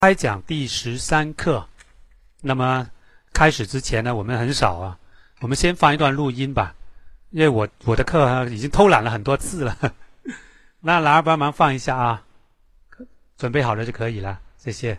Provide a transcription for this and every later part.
开讲第十三课。那么开始之前呢，我们很少啊，我们先放一段录音吧，因为我我的课已经偷懒了很多次了。那兰儿帮忙放一下啊，准备好了就可以了，谢谢。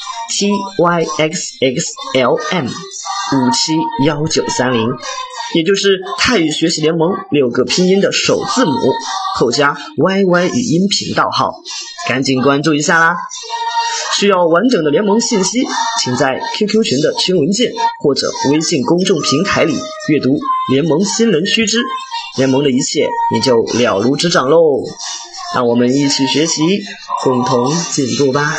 T y x x l m 五七幺九三零，也就是泰语学习联盟六个拼音的首字母后加 y y 语音频道号，赶紧关注一下啦！需要完整的联盟信息，请在 QQ 群的群文件或者微信公众平台里阅读联盟新人须知，联盟的一切你就了如指掌喽！让我们一起学习，共同进步吧！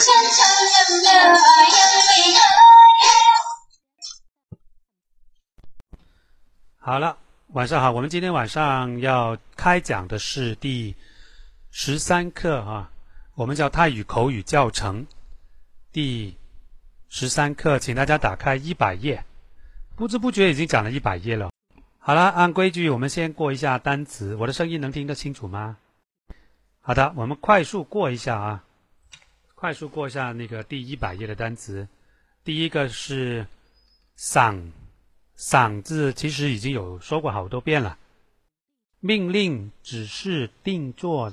好了，晚上好。我们今天晚上要开讲的是第十三课啊，我们叫泰语口语教程第十三课，请大家打开一百页。不知不觉已经讲了一百页了。好了，按规矩，我们先过一下单词。我的声音能听得清楚吗？好的，我们快速过一下啊，快速过一下那个第一百页的单词。第一个是嗓。嗓字其实已经有说过好多遍了，命令、指示、定做，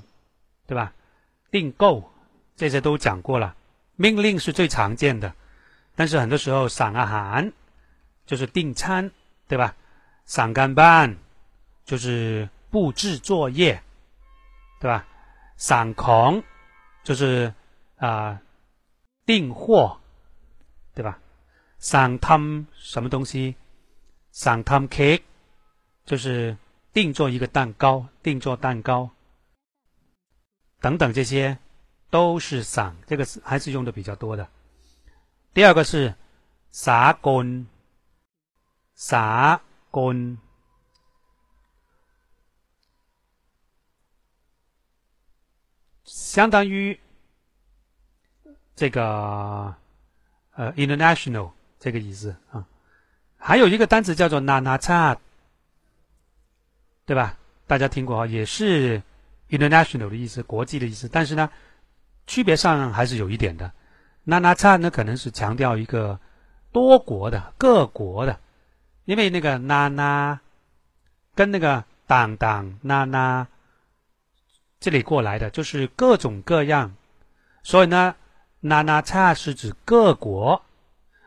对吧？订购这些都讲过了。命令是最常见的，但是很多时候สั่啊喊就是订餐，对吧？สั่干班就是布置作业，对吧？สั่ของ就是啊订货，对吧？สั่ท什么东西？ สั่งทำเค้ก就是定做一个蛋糕，定做蛋糕等等，这些都是สั่ง，这个是还是用的比较多的。第二个是สากลสากล相当于这个呃 international 这个意思啊。 还有一个单词叫做 “na na cha”，对吧？大家听过啊，也是 international 的意思，国际的意思。但是呢，区别上还是有一点的。na na cha 呢，可能是强调一个多国的、各国的，因为那个 na na 跟那个当当 na na 这里过来的，就是各种各样。所以呢，na na cha 是指各国，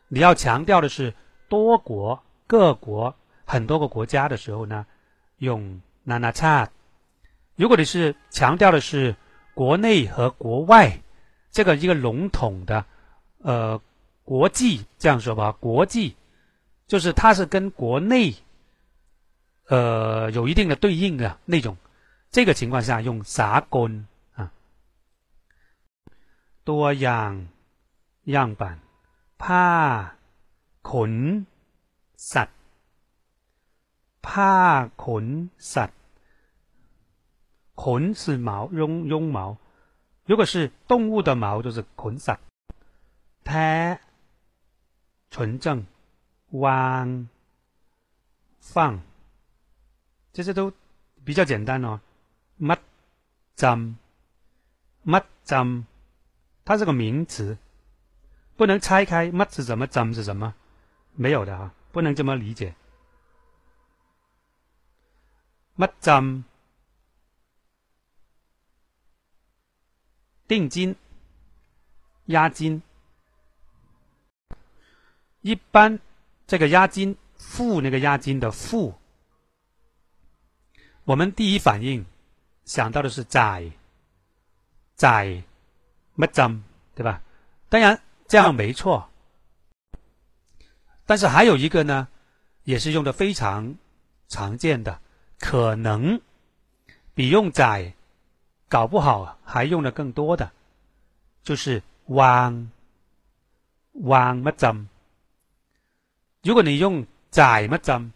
你要强调的是。多国、各国、很多个国家的时候呢，用 nana cha。如果你是强调的是国内和国外，这个一个笼统的，呃，国际这样说吧，国际就是它是跟国内，呃，有一定的对应的那种。这个情况下用啥根啊？多样样板怕。ขนสัตว์ผ้าขนสัตว์ขน是毛绒绒毛如果是动物的毛就是ขนสัตว์แท้纯正วาง放这些都比较简单哦มัดจำมัดจำ它是个名词不能拆开มัด是什么จำ是什么 没有的哈，不能这么理解。乜針定金、押金，一般这个押金付那个押金的付，我们第一反应想到的是จ่จ่乜針，对吧？当然这样没错，但是还有一个呢，也是用的非常常见的。可能比用仔搞不好还用的更多的，就是汪汪乜针。如果你用仔乜针，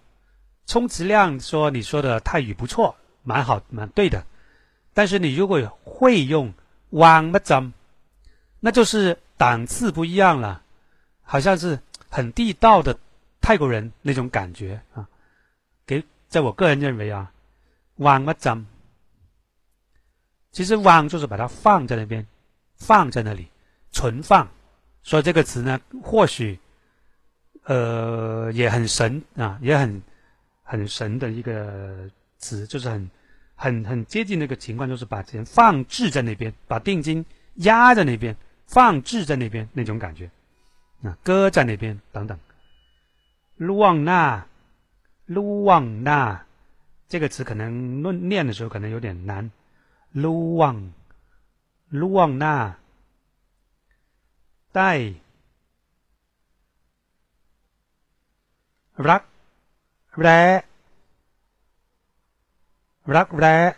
充其量说你说的泰语不错，蛮好蛮对的。但是你如果会用汪乜针，那就是档次不一样了，好像是很地道的泰国人那种感觉啊。给在我个人认为啊，往乜针，其实往就是把它放在那边，放在那里，存放。所以这个词呢，或许，呃，也很神啊，也很很神的一个词，就是很很很接近那个情况，就是把钱放置在那边，把定金压在那边，放置在那边那种感觉，啊，搁在那边等等，卢旺那。卢旺那这个词可能论念的时候可能有点难。卢旺，卢旺那带รักแร้รักแร้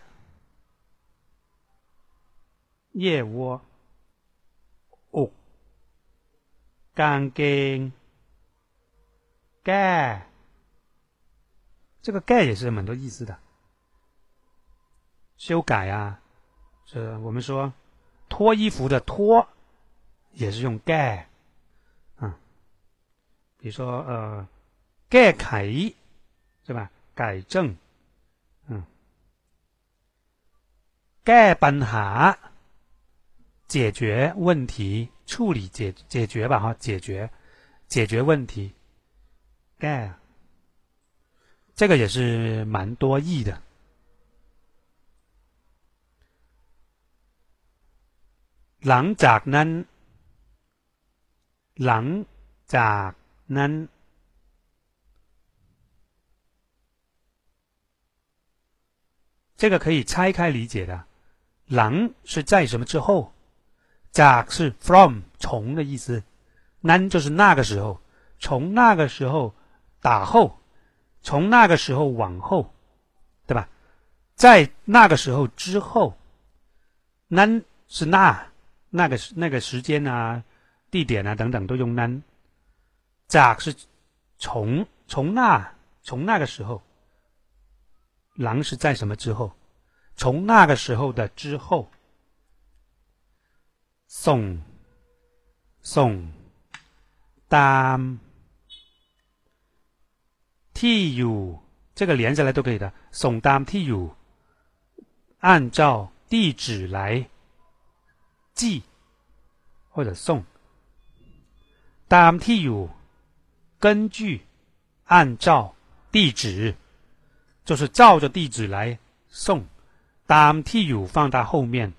腋窝 กางเกงแก้这个盖也是蛮多意思的，修改啊，这我们说脱衣服的脱也是用盖，啊，比如说呃，盖改是吧？改正，嗯，盖ปัญ 解决问题，处理解解决吧哈，解决解决问题，盖。这个也是蛮多义的。หลังจากนั้น หลังจากนั้น 这个可以拆开理解的。ห是在什么之后， จาก是 from 从的意思，นั้น就是那个时候，从那个时候打后。从那个时候往后，对吧？在那个时候之后，那是那那个那个时间啊、地点啊等等都用那。จาก是从从那从那个时候，狼是在什么之后？从那个时候的之后， 送送当。ที่อยู่这个连下来都可以的，送ตามที่อยู่按照地址来寄或者送ตามที่อยู่根据按照地址就是照着地址来送ตามที่อยู่放到后面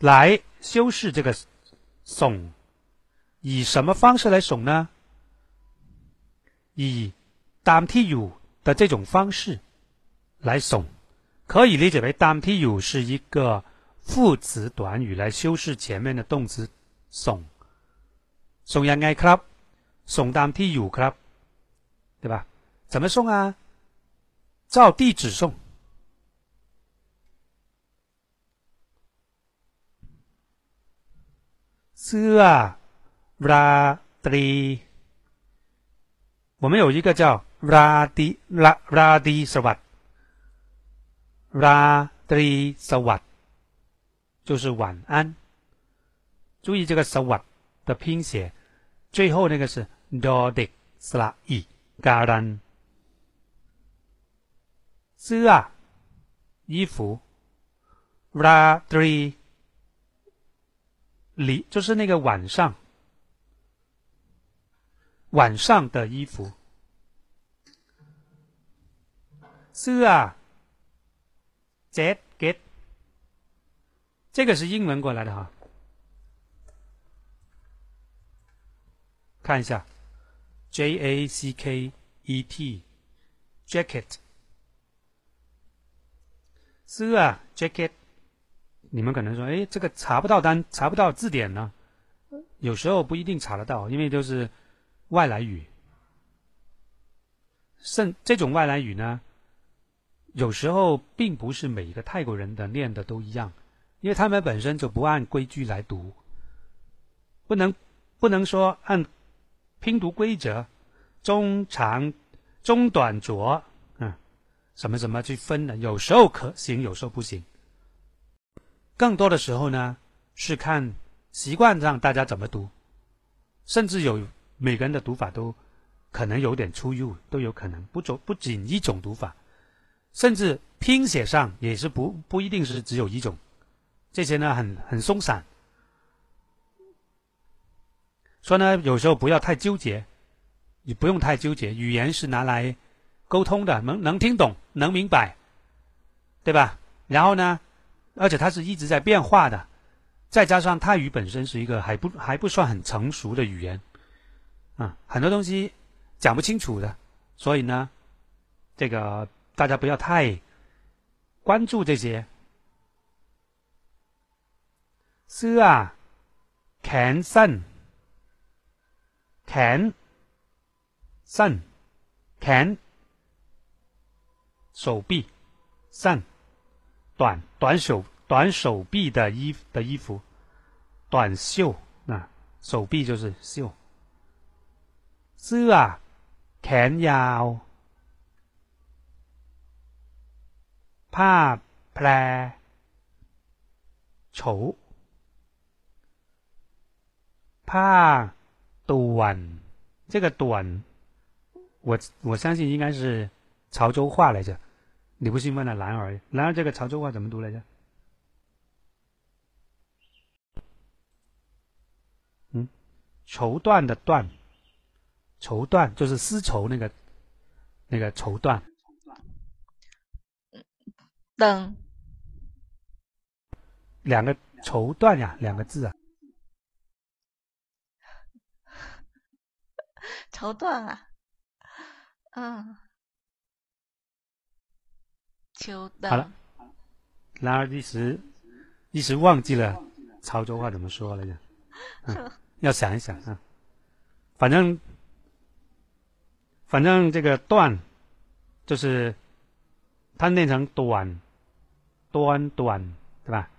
来修饰这个送以什么方式来送呢？以当 T U 的这种方式来送，可以理解为当 T U 是一个副词短语来修饰前面的动词送。送ยังไงครับ送当 T U ครับ对吧？怎么送啊？照地址送。 เสื้อราตรี我们有一个叫 Radi La Radi Sawat Radi Sawat，就是晚安。注意这个 Sawat 的拼写，最后那个是 Dodik Sla I Garan。สื้อ衣服，Radi 里就是那个晚上，晚上的衣服。是啊，jacket，这个是英文过来的哈。看一下，j a c k e t，jacket，是啊，jacket。你们可能说，哎，这个查不到单，查不到字典呢。有时候不一定查得到，因为都是外来语。甚这种外来语呢，有时候并不是每一个泰国人的念的都一样，因为他们本身就不按规矩来读，不能不能说按拼读规则中长中短浊嗯什么什么去分的，有时候可行，有时候不行。更多的时候呢，是看习惯上大家怎么读，甚至有每个人的读法都可能有点出入，都有可能不走不仅一种读法，甚至拼写上也是不不一定是只有一种，这些呢很很松散，说呢有时候不要太纠结，你不用太纠结，语言是拿来沟通的，能能听懂，能明白，对吧？然后呢？而且它是一直在变化的。再加上泰语本身是一个还不还不算很成熟的语言。啊很多东西讲不清楚的。所以呢这个大家不要太关注这些。是啊 can sen can sen can 手臂。sen 短短手短手臂的衣的衣服，短袖啊，手臂就是袖。เสื้อแขนยาว ผ้าแพรโฉผ้า短，这个短，我我相信应该是潮州话来着。 你不兴奋了？男儿，男儿这个潮州话怎么读来着？嗯，绸缎的缎，绸缎就是丝绸那个那个绸缎。等，两个绸缎呀，两个字啊。绸缎啊，嗯。好了，然而一时一时忘记了潮州话怎么说来着，嗯，要想一想啊。反正反正这个段就是它念成短短短对吧？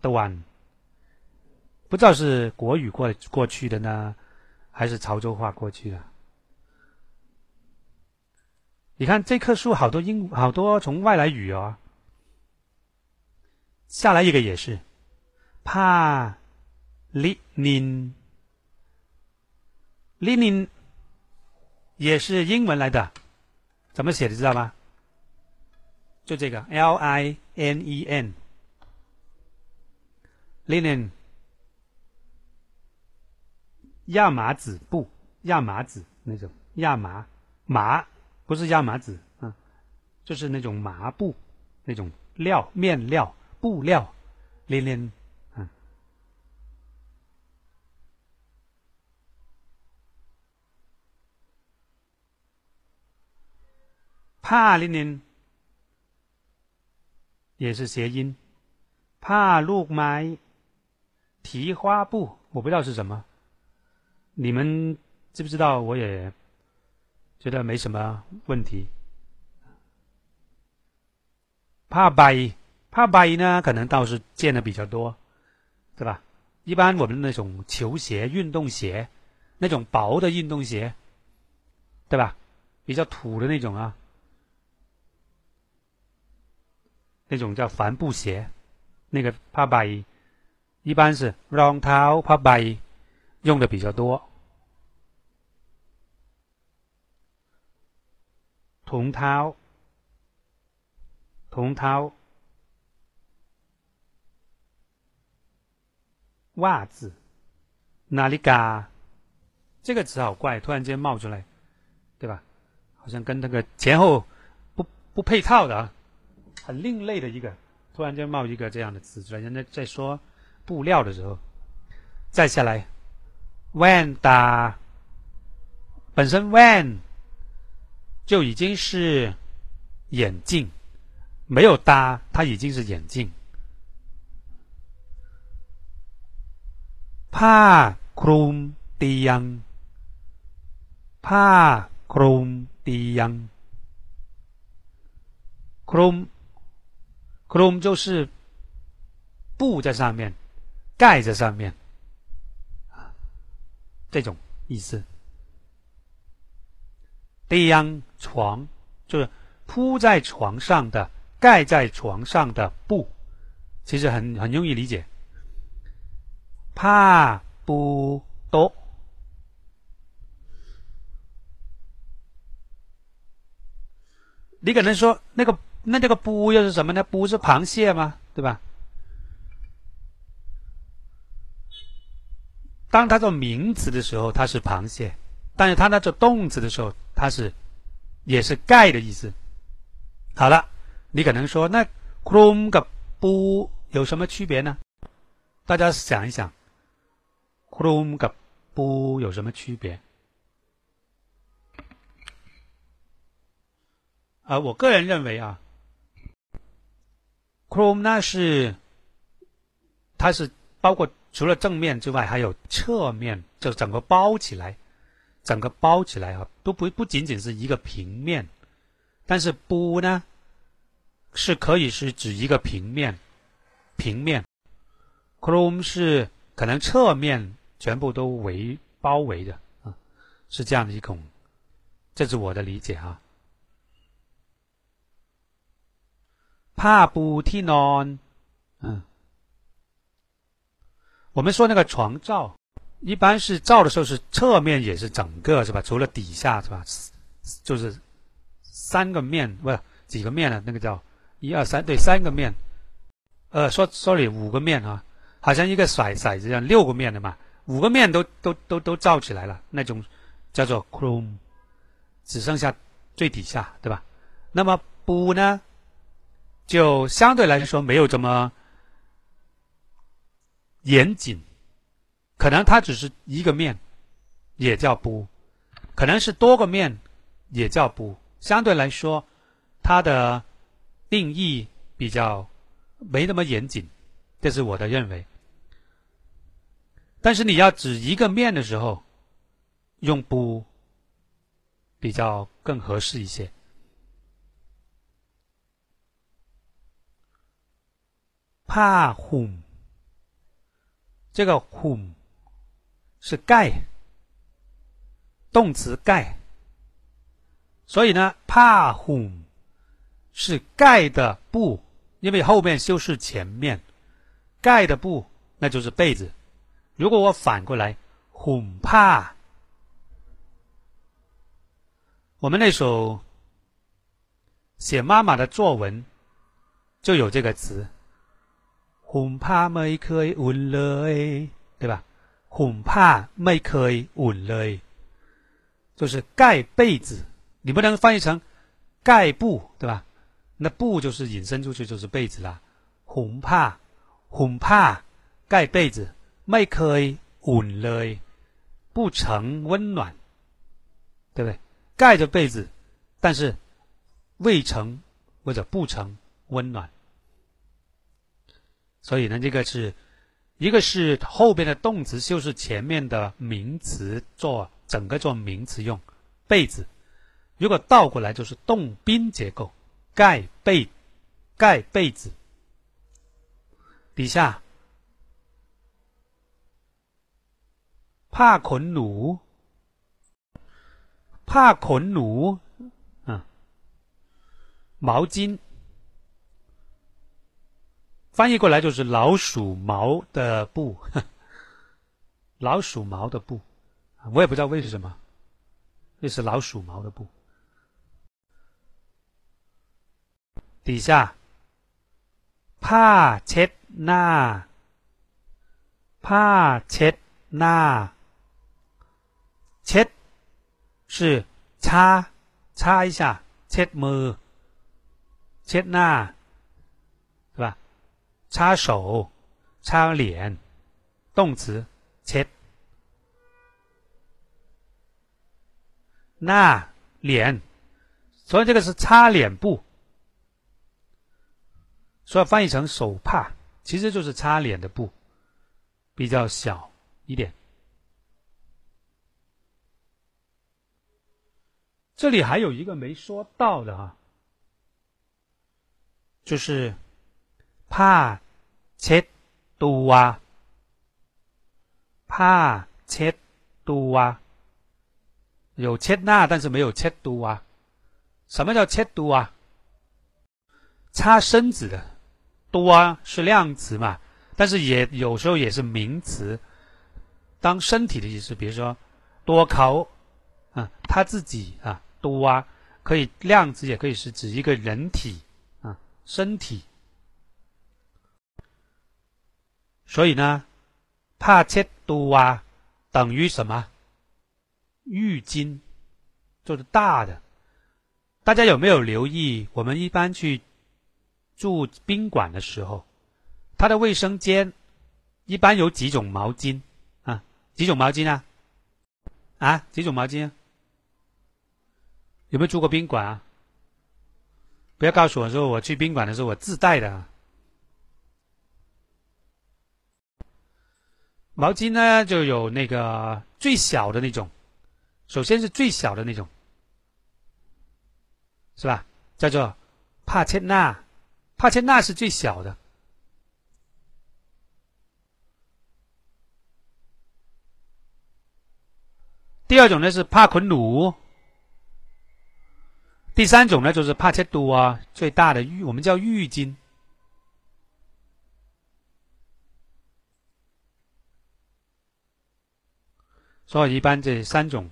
短不知道是国语过过去的呢，还是潮州话过去的。你看这棵树好多英好多从外来语哦，下来一个也是，帕利宁，利宁也是英文来的，怎么写的知道吗？就这个。L I N E N，linen，亚麻籽布，亚麻籽那种亚麻麻。不是亚麻籽啊，就是那种麻布，那种料面料布料，连连啊，帕连连也是谐音，帕露麦提花布，我不知道是什么，你们知不知道？我也。觉得没什么问题。帕白，帕白呢，可能倒是见的比较多，对吧？一般我们那种球鞋、运动鞋，那种薄的运动鞋，对吧？比较土的那种啊，那种叫帆布鞋，那个帕白，一般是 rong tao 帕白用的比较多。童涛，童涛，袜子，哪里嘎？这个词好怪，突然间冒出来，对吧？好像跟那个前后不不配套的啊，很另类的一个，突然间冒一个这样的词出来。人家在说布料的时候，再下来，when 打本身 when 就已经是眼镜，没有搭，它已经是眼镜。怕 Chrome 低央。怕 Chrome 低央。Chrome Chrome 就是布在上面，盖在上面。这种意思。低央。床，就是铺在床上的、盖在床上的布，其实很很容易理解。怕不多。你可能说那个那这个“布”又是什么呢？“布”是螃蟹吗？对吧？当它做名词的时候，它是螃蟹；但是它那做动词的时候，它是也是盖的意思。好了，你可能说那 Chrome 和 BU 有什么区别呢？大家想一想，Chrome 和 BU 有什么区别？啊我个人认为啊 Chrome，是它是包括除了正面之外，还有侧面，就整个包起来。整个包起来啊，都不不仅仅是一个平面，但是布呢是可以是指一个平面，平面，chrome 是可能侧面全部都围包围的啊，是这样的一种，这是我的理解哈。ผ้าปูที่นอน，嗯，我们说那个床罩， 一般是照的时候是侧面也是整个是吧？除了底下是吧？就是三个面不是几个面呢？那个叫一二三对三个面，呃，说 sorry 五个面啊，好像一个骰骰子一样，六个面的嘛，五个面都都都都照起来了，那种叫做 chrome，只剩下最底下对吧？那么补呢？就相对来说没有这么严谨，可能它只是一个面，也叫不；可能是多个面，也叫不。相对来说，它的定义比较没那么严谨，这是我的认为。但是你要指一个面的时候，用不比较更合适一些。怕 whom，这个 whom。是盖，动词盖。所以呢，怕哄是盖的布，因为后面修饰前面，盖的布那就是被子。如果我反过来，哄怕，我们那首写妈妈的作文就有这个词，哄怕没可以温了哎，对吧？恐怕，make a wood 就是盖被子，你不能翻译成盖布，对吧？那布就是引申出去就是被子啦，恐怕恐怕，盖被子，make a wood 不成温暖。对不对？盖着被子，但是未成或者不成温暖。所以呢，这个是。一个是后边的动词修饰前面的名词，做整个做名词用被子。如果倒过来就是动宾结构，盖被，盖被子。底下，怕捆奴，怕捆奴，嗯，毛巾。翻译过来就是老鼠毛的布，老鼠毛的布，我也不知道为什么，这是老鼠毛的布。底下，ผ้าเช็ดหน้าผ้าเช็ดหน้าเช็ด是擦擦一下，เช็ดมือ 切那，是吧？ 擦手、擦脸，动词切。那脸，所以这个是擦脸布，所以翻译成手帕，其实就是擦脸的布，比较小一点。这里还有一个没说到的哈，就是怕切多啊，怕切多啊。有切那，但是没有切多啊。什么叫切多啊？擦身子的多啊是量词嘛，但是也有时候也是名词，当身体的意思。比如说多考啊，他自己啊多啊，可以量词，也可以是指一个人体啊身体。所以呢，帕切多啊等于什么？浴巾就是大的，大家有没有留意？我们一般去住宾馆的时候，它的卫生间一般有几种毛巾啊？几种毛巾啊？啊？几种毛巾？有没有住过宾馆啊？不要告诉我说我去宾馆的时候我自带的啊毛巾呢，就有那个最小的那种。首先是最小的那种，是吧？叫做帕切纳，帕切纳是最小的。第二种呢是帕捆鲁，第三种呢就是帕切多啊，最大的浴，我们叫浴巾。所以一般这三种。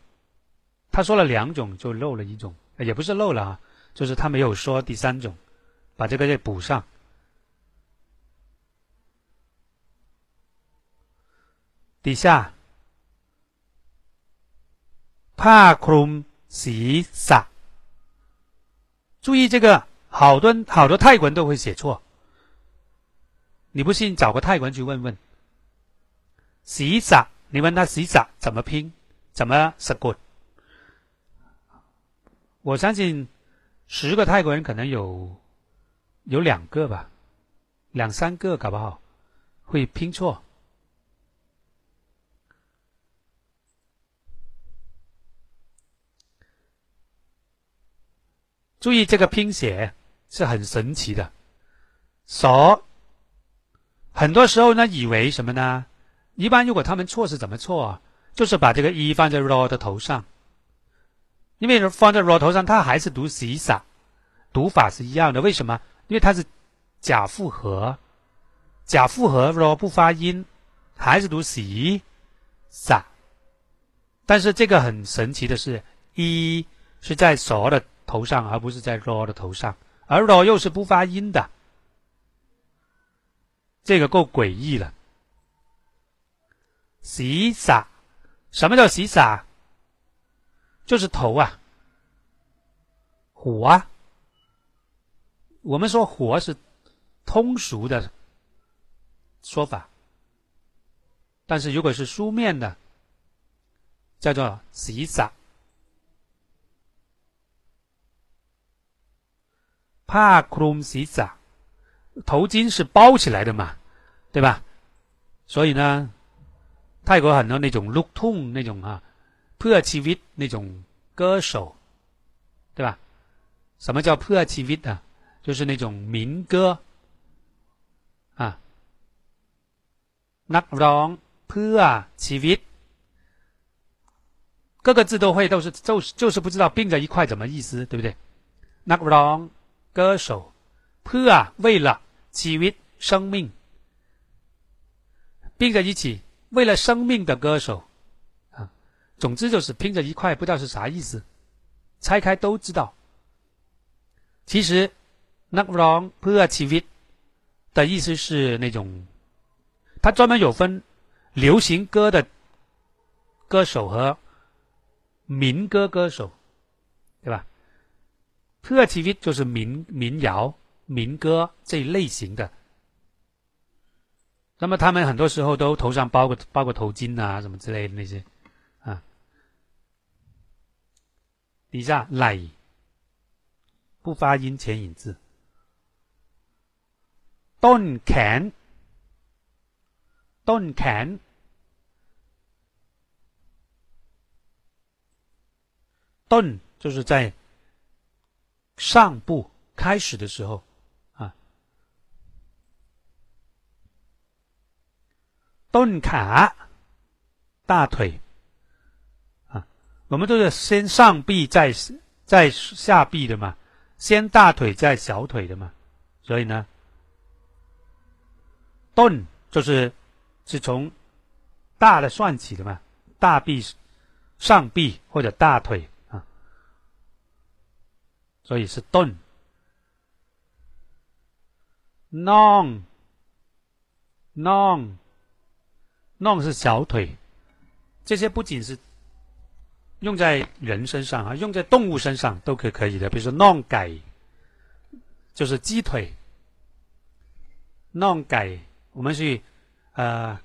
他说了两种，就漏了一种，也不是漏了啊，就是他没有说第三种，把这个再补上。底下，帕克隆洗撒，注意这个，好多好多泰国人都会写错，你不信找个泰国人去问问。洗撒，你问他洗澡怎么拼，怎么识过？我相信十个泰国人可能有有两个吧，两三个搞不好会拼错。注意这个拼写是很神奇的，所很多时候呢以为什么呢？一般如果他们错是怎么错啊？就是把这个一放在 raw 的头上。因为放在 raw 头上，它还是读 “si sa”，读法是一样的。为什么？因为它是假复合，假复合 r 不发音，还是读 “si sa”。但是这个很神奇的是，一是在 s 的头上，而不是在 raw 的头上，而 raw 又是不发音的，这个够诡异了。“Si sa”，什么叫 “si sa”？就是头啊，火啊。我们说火是通俗的说法，但是如果是书面的，叫做洗澡。帕克隆洗澡，头巾是包起来的嘛，对吧？所以呢，泰国很多那种 look tone 那种啊。破气 v 那种歌手，对吧？什么叫破气 v 啊？就是那种民歌啊。นักร้องเพื่อชีวิต，各个字都会，都是就是就是不知道并在一块怎么意思，对不对？นักร้อง歌手เพื่อ为了ชีวิต生命，并在一起 为了生命的歌手。啊总之就是拼着一块，不知道是啥意思，拆开都知道。其实，not wrong p u r TV 的意思是那种，它专门有分流行歌的歌手和民歌歌手，对吧 p u r TV 就是民民谣民歌这一类型的。那么他们很多时候都头上包个包个头巾啊，什么之类的那些啊。底下来不发音前引字，ต้นแขนต้นแขนต้น就是在上部开始的时候 ต้นขา大腿啊，我们都是先上臂再再下臂的嘛，先大腿再小腿的嘛，所以呢，ต้น就是是从大的算起的嘛，大臂、上臂或者大腿啊，所以是ต้น。น่องน่องน่ non 是小腿，这些不仅是用在人身上啊，用在动物身上都可可以的。比如说，non 改就是鸡腿，non 改我们去呃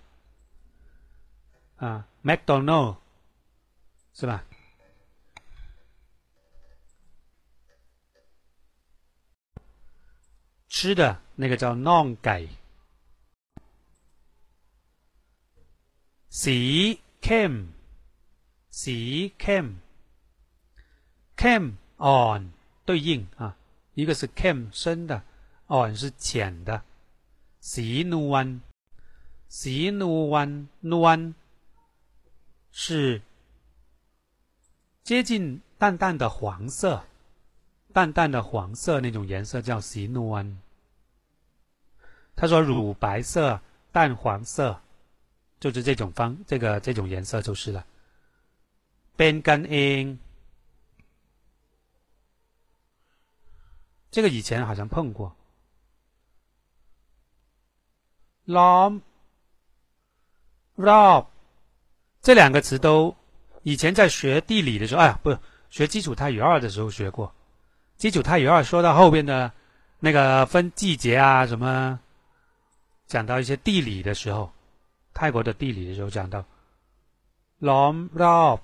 啊 McDonald 是吧？吃的那个叫 non 改。สีเข้มสีเข้มเข้มอ่อน对应啊，一个是 cam 深的，อ่อน是浅的。สีนวลสีนวลนวล是接近淡淡的黄色，淡淡的黄色那种颜色叫สีนวล。他说乳白色、淡黄色， 就是这种方这个这种颜色就是了。เป็นกันเอง这个以前好像碰过。ล้อมรอบ这两个词都以前在学地理的时候，哎呀，不学基础泰语二的时候学过。基础泰语二说到后边的那个分季节啊什么。讲到一些地理的时候， 泰国的地理的时候讲到，ล้อมรอบ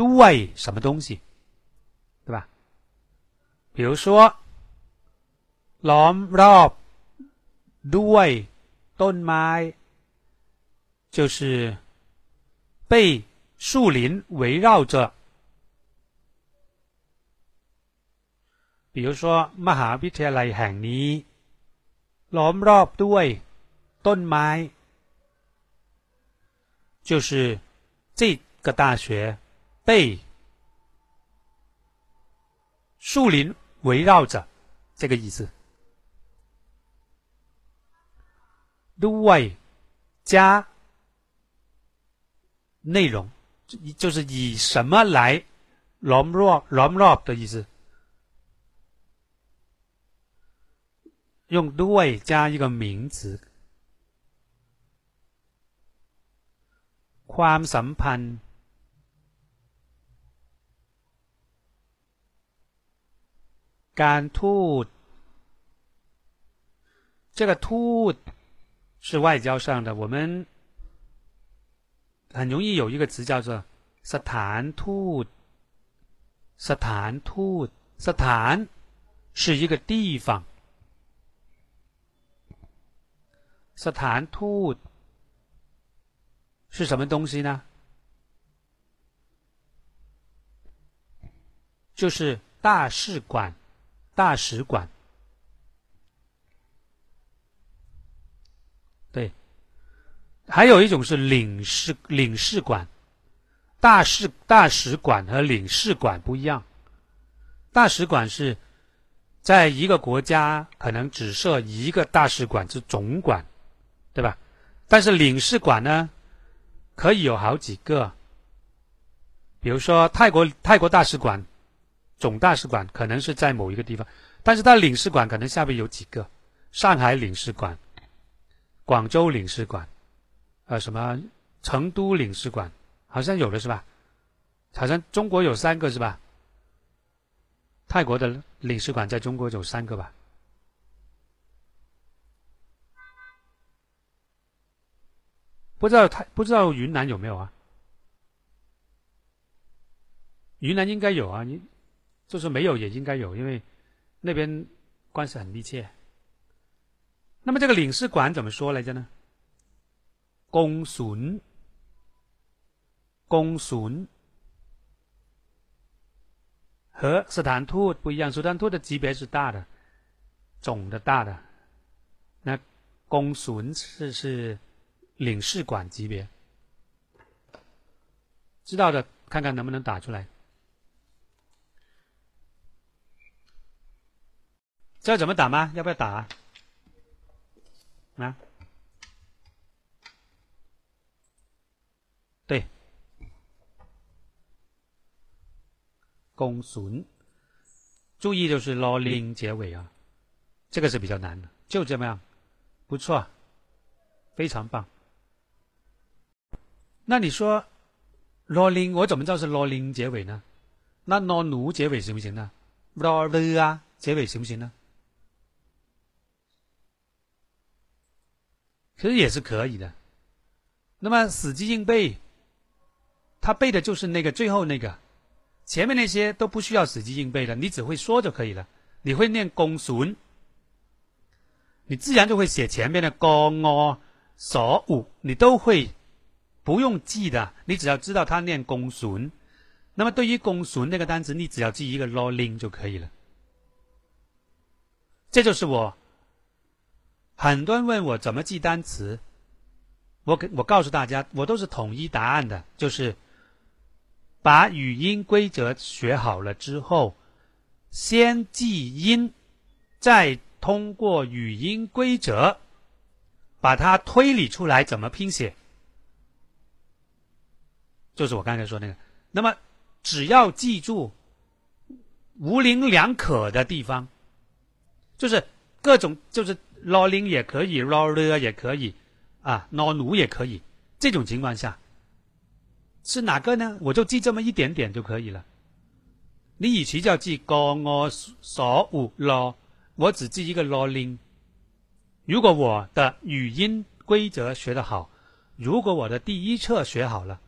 ด้วย什么东西，对吧？比如说，ล้อมรอบด้วยต้นไม้就是被树林围绕着。比如说，มหาวิทยาลัยแห่งนี้。ล้อมรอบด้วยต้นไม้ 就是这个大学被树林围绕着，这个意思。ด้วย加内容，就是以什么来ล้อมรอบล้อมรอบ的意思。用ด้วย加一个名词， ความสัมพันธ์การทูต这个ทูต是外交上的，我们很容易有一个词叫做สถานทูตสถานทูตสถาน是一个地方。สถานทูต 是什么东西呢？就是大使馆，大使馆。对，还有一种是领事领事馆，大使大使馆和领事馆不一样。大使馆是在一个国家可能只设一个大使馆，是总管。对吧？但是领事馆呢，可以有好几个。比如说泰国泰国大使馆，总大使馆可能是在某一个地方，但是它领事馆可能下面有几个：上海领事馆、广州领事馆，呃，什么成都领事馆，好像有的是吧？好像中国有三个是吧？泰国的领事馆在中国有三个吧？不知道他不知道云南有没有啊？云南应该有啊，你就是没有也应该有，因为那边关系很密切。那么这个领事馆怎么说来着呢？公孙，公孙和斯坦兔不一样，斯坦兔的级别是大的，总的大的，那公孙是是领事馆级别，知道的看看能不能打出来。知道怎么打吗？要不要打啊？啊？对，公孙，注意就是 l 零结尾啊，这个是比较难的，就这么样，不错，非常棒。那你说 l 零，我怎么知道是 l 零结尾呢？那 l 奴结尾行不行呢？l 的啊，结尾行不行呢？其实也是可以的。那么死记硬背，他背的就是那个最后那个，前面那些都不需要死记硬背的，你只会说就可以了。你会念公孙，你自然就会写前面的公哦、所五，你都会不用记的。你只要知道他念公孙，那么对于公孙那个单词，你只要记一个 l o l i n g 就可以了。这就是我。很多人问我怎么记单词，我给我告诉大家，我都是统一答案的，就是把语音规则学好了之后，先记音，再通过语音规则把它推理出来怎么拼写，就是我刚才说那个。那么只要记住无棱两可的地方，就是各种就是。老林也可以，老了也可以，啊，老奴也可以。这种情况下，是哪个呢？我就记这么一点点就可以了。你与其叫记高我所五老，我只记一个老林。如果我的语音规则学得好，如果我的第一册学好了，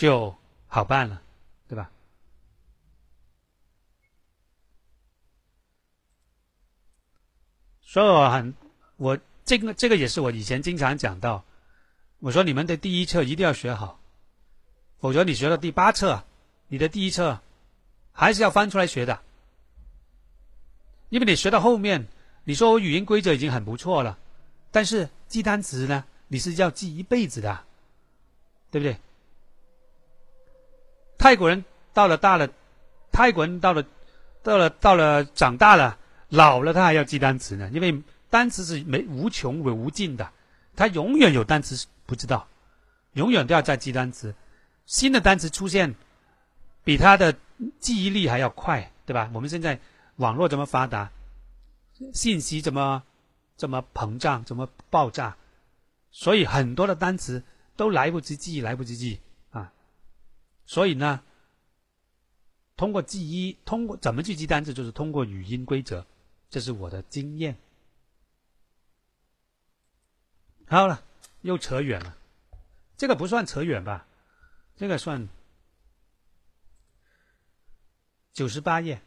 就好办了，对吧？所以我很，我这个这个也是我以前经常讲到，我说你们的第一册一定要学好，否则你学到第八册，你的第一册还是要翻出来学的，因为你学到后面，你说我语音规则已经很不错了，但是记单词呢，你是要记一辈子的，对不对？泰国人到了大了，泰国人到了，到了到了长大了。老了他还要记单词呢，因为单词是没无穷无无尽的，他永远有单词不知道，永远都要在记单词，新的单词出现，比他的记忆力还要快，对吧？我们现在网络这么发达，信息怎么这么膨胀，怎么爆炸，所以很多的单词都来不及记，来不及记，所以呢，通过记忆，通过怎么去记单词，就是通过语音规则。这是我的经验。好了，又扯远了。这个不算扯远吧？这个算九十八页，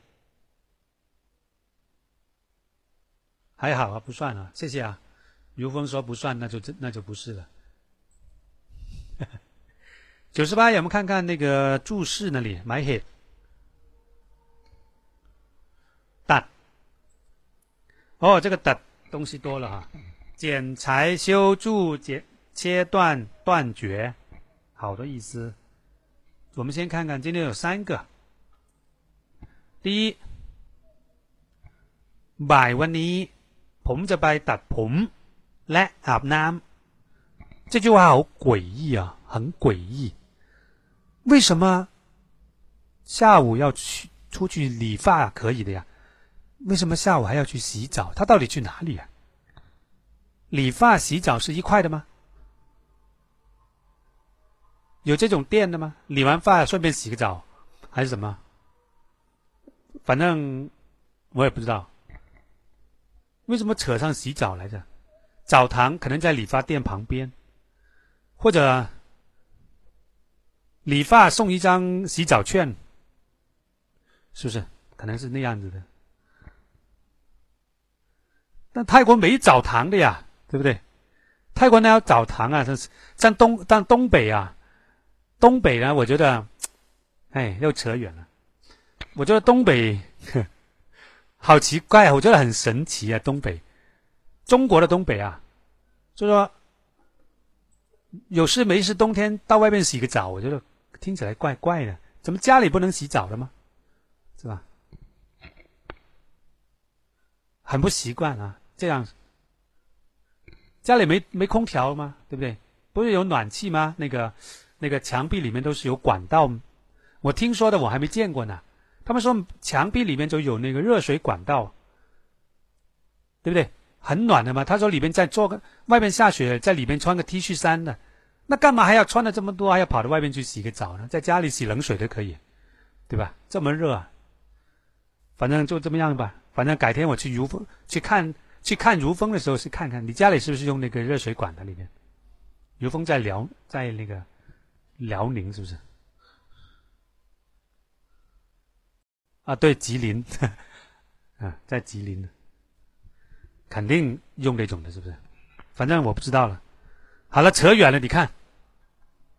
还好啊，不算啊，谢谢啊。如风说不算，那就那就不是了。九十八页，我们看看那个注释那里，my head。哦，这个的东西多了哈，剪裁、修筑、剪、切断、断绝，好多意思。我们先看看，今天有三个。第一，บ่ายวันนี้ผมจะไปตัดผมและอาบน้ำ。这句话好诡异啊，很诡异。 为什么下午要去出去理发可以的呀？为什么下午还要去洗澡？他到底去哪里啊？理发、洗澡是一块的吗？有这种店的吗？理完发顺便洗个澡，还是什么？反正我也不知道。为什么扯上洗澡来着？澡堂可能在理发店旁边，或者理发送一张洗澡券，是不是？可能是那样子的。但泰国没澡堂的呀，对不对？泰国那有澡堂啊？像像东但东北啊，东北呢，我觉得，哎，又扯远了。我觉得东北 好奇怪，我觉得很神奇啊！东北，中国的东北啊，就说有事没事，冬天到外面洗个澡，我觉得听起来怪怪的。怎么家里不能洗澡的吗？是吧？很不习惯啊，这样。家里没没空调吗？对不对？不是有暖气吗？那个那个墙壁里面都是有管道，我听说的，我还没见过呢。他们说墙壁里面就有那个热水管道，对不对？很暖的嘛。他说里面再做个，外面下雪，在里面穿个 T 恤衫的，那干嘛还要穿的这么多，还要跑到外面去洗个澡呢？在家里洗冷水都可以，对吧？这么热，反正就这么样吧。反正改天我去如风去看去看如风的时候，是看看你家里是不是用那个热水管的里面。如风在辽，在那个辽宁是不是？啊，对，吉林，啊，在吉林，肯定用那种的，是不是？反正我不知道了。好了，扯远了，你看，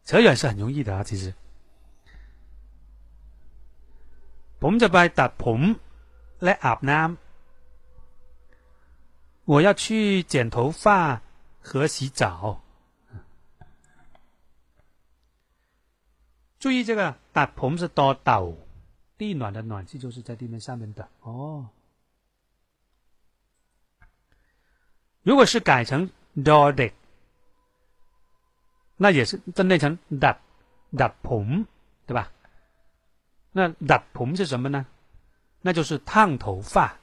扯远是很容易的啊，其实。ผมจะไปตัดผมและอาบน้ำ我要去剪头发和洗澡。注意这个ตัดผม是多斗。地暖的暖气就是在地面上面的哦。如果是改成 Nordic， 那也是正念成 that that 蓬，对吧？那 that 蓬是什么呢？那就是烫头发，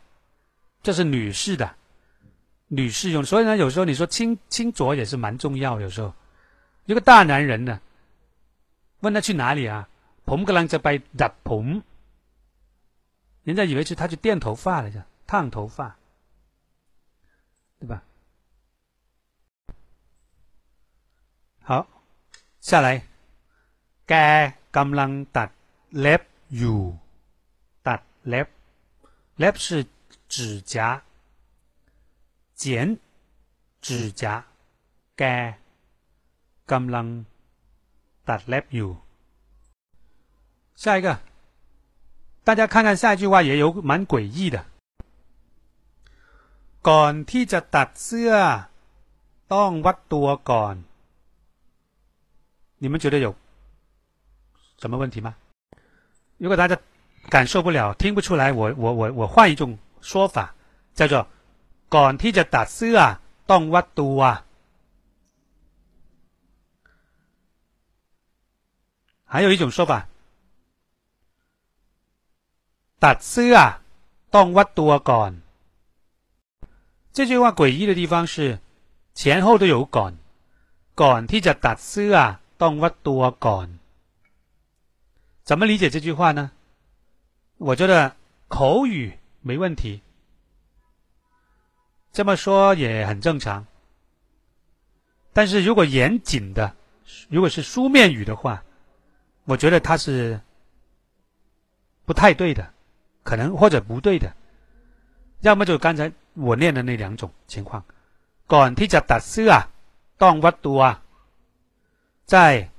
这是女士的，女士用。所以呢，有时候你说清清浊也是蛮重要。有时候一个大男人呢，问他去哪里啊？ผมกำลังจะไปดัดผม人家以为是他去电头发了，叫烫头发， 好，下来，แกกำลังตัดเล็บอยู่ ตัดเล็บเล็บ是指甲，剪指甲，แกกำลังตัดเล็บอยู่下一个。大家看看下一句话，也有蛮诡异的。ก่อนที่จะตัดเสื้อต้องวัดตัวก่อน。 你们觉得有什么问题吗？如果大家感受不了、听不出来，我我我我换一种说法，叫做ก่อนที่จะตัดเสื้อต้องวัดตัว。还有一种说法。ตัดเสื้อต้องวัดตัวก่อน这句话诡异的地方是前后都有ก่อนก่อนที่จะตัดเสื้อ ต้องวัดตัวก่อน怎么理解这句话呢？我觉得口语没问题，这么说也很正常。但是如果严谨的，如果是书面语的话，我觉得它是不太对的。可能或者不对的，要么就刚才我念的那两种情况。ก่อนที่จะตัดเสื้อต้องวัดตัว， 在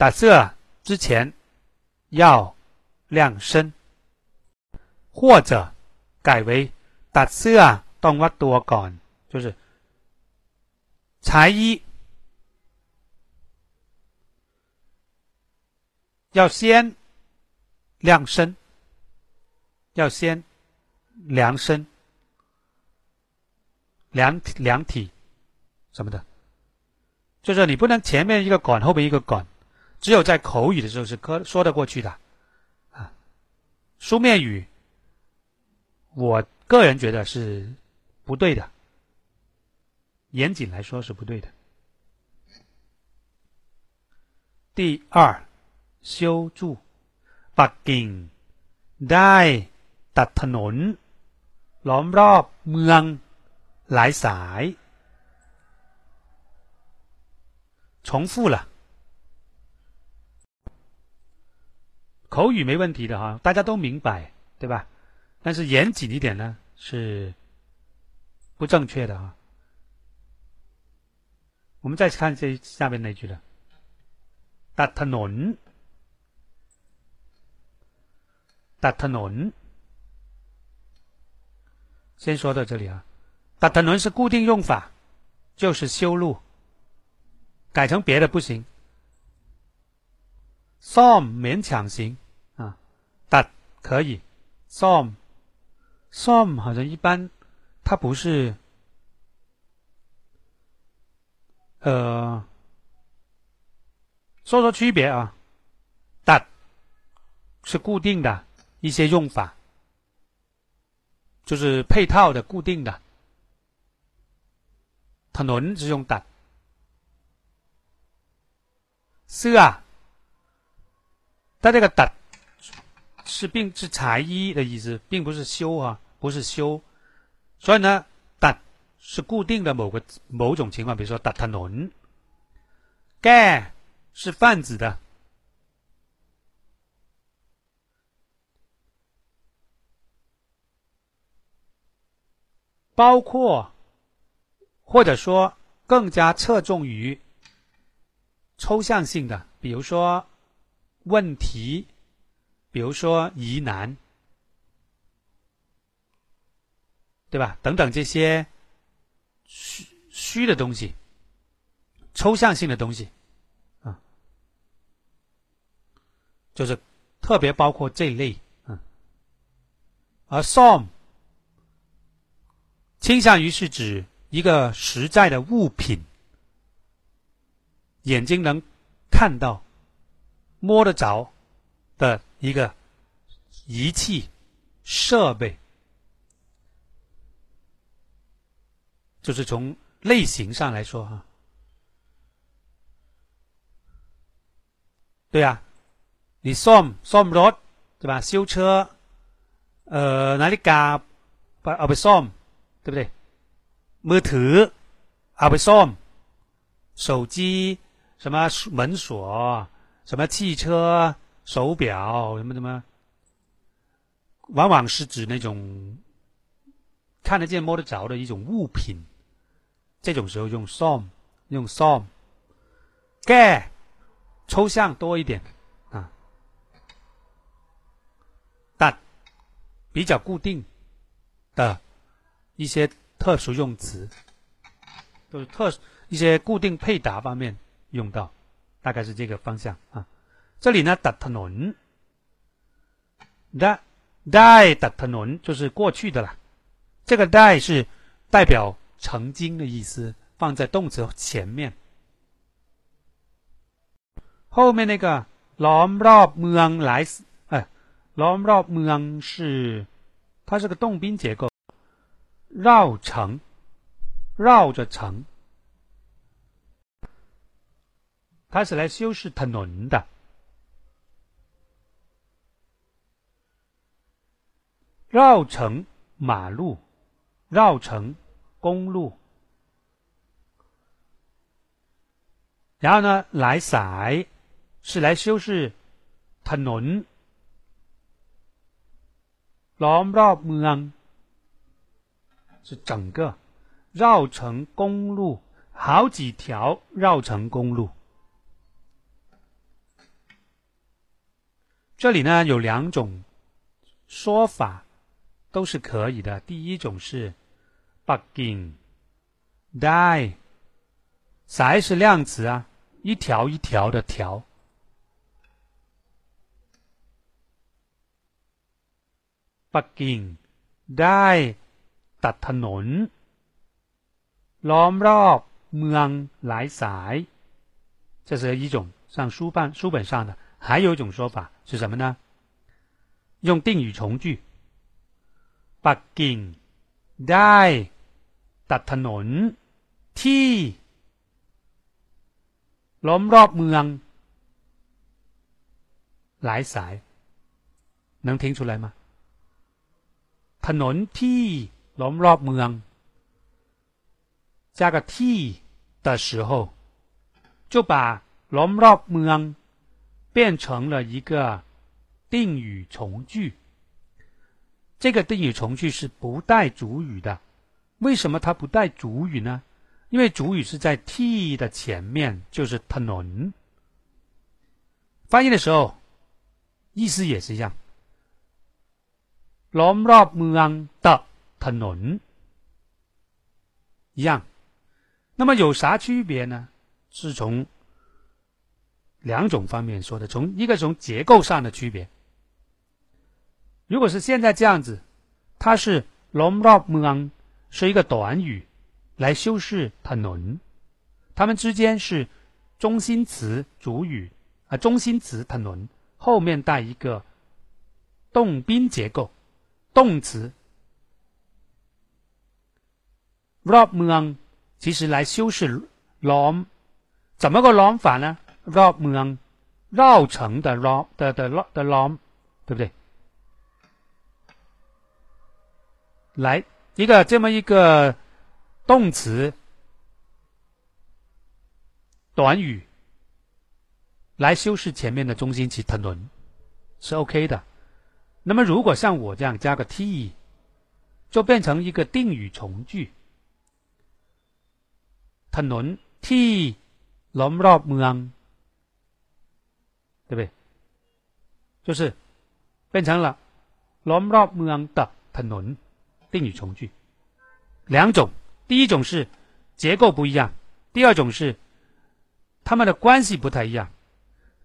ตัดเสื้อ之前要量身，或者改为ตัดเสื้อต้องวัดตัวก่อน，就是裁衣要先。量身，要先量身、量量体什么的， 就是你不能前面一个管，后面一个管，只有在口语的时候是可说得过去的啊。书面语，我个人觉得是不对的，严谨来说是不对的。第二，修筑。ปักกิ่งได้ตัดถนนล้อมรอบเมือง 来塞， 重复了。口语没问题的哈，大家都明白，对吧？但是严谨一点呢，是不正确的啊。我们再看这下面那句了，ตัดถนนตัดถนน先说到这里啊，ตัดถนน是固定用法，就是修路， 改成别的不行。some 勉强行啊，that 可以。some some 好像一般，它不是呃，说说区别啊，that 是固定的一些用法，就是配套的固定的。它轮子用 that。เสื้อ它这个ตัด是并是裁衣的意思，并不是修啊，不是修。所以呢，ตัด是固定的某个某种情况，比如说ตัดถนนแก้是泛指的。包括，或者说更加侧重于 抽象性的，比如说问题，比如说疑难，对吧？等等这些虚虚的东西，抽象性的东西，啊，就是特别包括这一类，嗯，而 some。倾向于是指一个实在的物品，眼睛能看到、摸得着的一个仪器、设备，就是从类型上来说哈。对啊，你 som som rod 对吧？修车，呃，哪里嘎把เอาไปซ่อม对不对？มือถือเอาไปซ่อม手机 什么门锁什么汽车手表什么什么，往往是指那种看得见摸得着的一种物品。这种时候用 some，用 som，盖抽象多一点啊，但比较固定的。一些特殊用词，都是特一些固定配搭方面用到，大概是这个方向啊。这里呢，ตัดถนนได้ได้ตัดถนน就是过去的了。这个ได้是代表曾经的意思，放在动词前面。后面那个ล้อมรอบเมืองหลาย哎，ล้อมรอบเมือง是它是个动宾结构。绕城，绕着城， 它是来修饰ถนน的。绕城马路，绕城公路。然后呢，来塞是来修饰ถนนล้อมรอบเมือง是整个绕城公路，好几条绕城公路。 这里呢有两种说法，都是可以的。第一种是北京，die，才是量词啊，一条一条的条。北京，die。ตัดถนนล้อมรอบเมืองหลายสาย这是一种像书本书本上的， 还有一种说法是什么呢？用定语从句，ปักกิ่งได้ตัดถนนที่ล้อมรอบเมืองหลายสาย能听出来吗？ถนนที่ล้อมรอบเมือง 加个 t 的时候，就把 lom rob mung 变成了一个定语从句。这个定语从句是不带主语的。为什么它不带主语呢？因为主语是在 t 的前面，就是 t n o n 翻译的时候，意思也是一样。ล้อมรอบเมือง的ถนน一样。那么有啥区别呢？是从 两种方面说的，从一个从结构上的区别。如果是现在这样子，它是 long rob 麦昂，是一个短语来修饰它轮，它们之间是中心词主语，啊，中心词它轮，后面带一个动宾结构，动词 rob 麦昂，其实来修饰 long。怎么个 long 法呢？？rob เมือง绕城的 lom 的的的 lom，对不对？来一个这么一个动词短语来修饰前面的中心词 t 轮是 OK 的。那么，如果像我这样加个 t，就变成一个定语从句。ถนนที่ล้อมรอบเมือง， 对不对？就是变成了ล้อมรอบเมือง的ถนน定语从句。两种，第一种是结构不一样，第二种是他们的关系不太一样。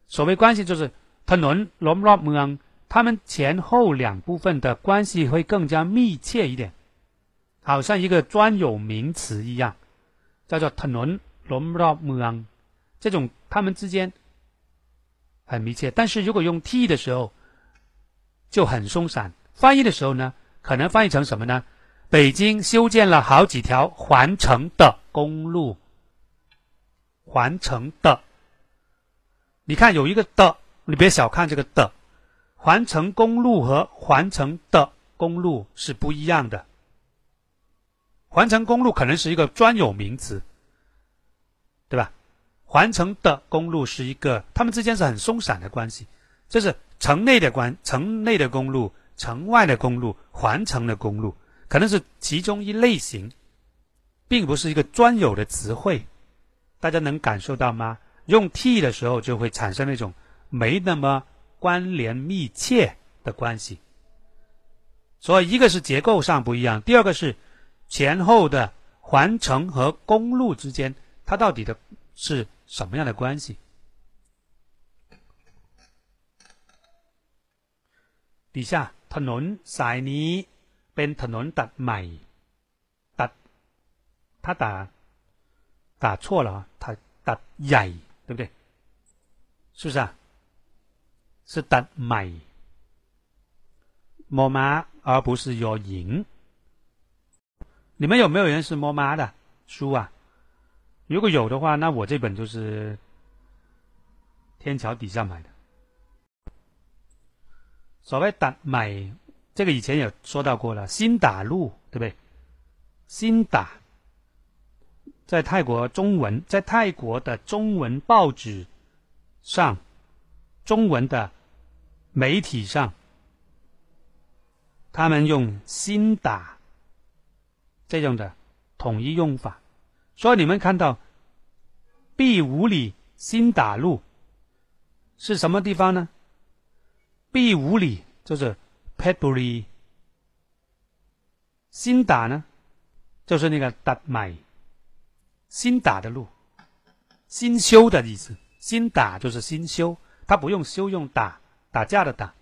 所谓关系，就是ถนนล้อมรอบเมือง。它们前后两部分的关系会更加密切一点，好像一个专有名词一样，叫做 “tanon lomromang”。这种它们之间 很密切，但是如果用 “t” 的时候就很松散。翻译的时候呢，可能翻译成什么呢？北京修建了好几条环城的公路，环城的。你看有一个的，你别小看这个的。环城公路和环城的公路是不一样的。环城公路可能是一个专有名词，对吧？环城的公路是一个，它们之间是很松散的关系，这是城内的关，城内的公路，城外的公路，环城的公路，可能是其中一类型，并不是一个专有的词汇。大家能感受到吗？用 t 的时候就会产生那种没那么。关联密切的关系，所以一个是结构上不一样，第二个是前后的环城和公路之间，它到底的是什么样的关系？底下ถนนสายนี้เป็นถนนตัดใหม่ตัด他打打错了啊，他ตัดใหญ่，对不对？是不是啊？是ตัดใหม่มอม้า而不是有赢。你们有没有人是摸妈的书啊？ 如果有的话，那我这本就是天桥底下买的。所谓打买，这个以前也说到过了，新打路，对不对？新打，在泰国中文，在泰国的中文报纸上。中文的媒体上，他们用“新打”这种的统一用法，所以你们看到 “，B 五里新打路”是什么地方呢？“？B 五里”就是 p e t b u r y 新打呢就是那个打买新打的路，新修的意思。新打就是新修。他不用修，用打打架的打。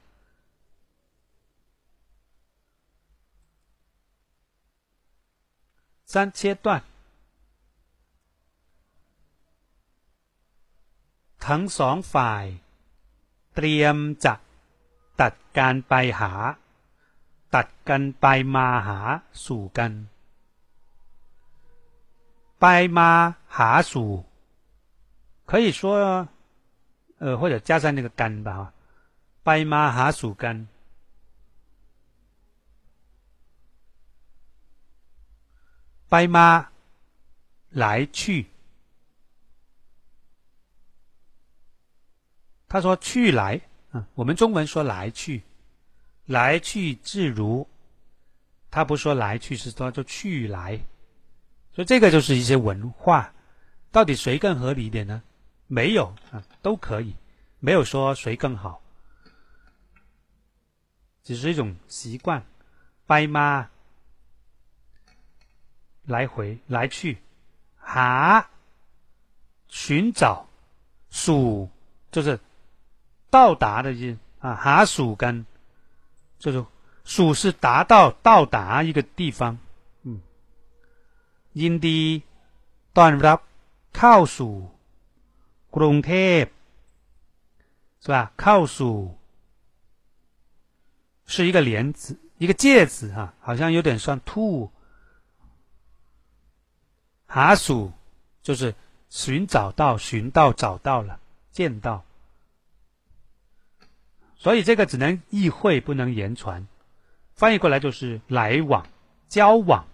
三切断， ทั้งสองฝ่ายเตรียมจะตัดการไปหา ตัดกันไปมาหาสู่กัน ไปมาหาสู่可以说。呃，或者加上那个干吧，哈，拜妈哈属干，拜妈 来去。 他说去来，啊，我们中文说来去，来去自如。他不说来去，是说就去来。所以这个就是一些文化，到底谁更合理一点呢？没有啊，都可以，没有说谁更好，只是一种习惯。拜妈，来回来去，哈，寻找，数就是。到达的音啊，哈属根，就是属是达到到达一个地方，嗯，ยินดีต้อนรับเข้าสู่กรุงเทพ是吧？เข้าสู่是一个连字，一个介字哈，好像有点像 to，哈属就是寻找到，寻到，找到了，见到。 所以这个只能意会，不能言传。翻译过来就是来往、交往。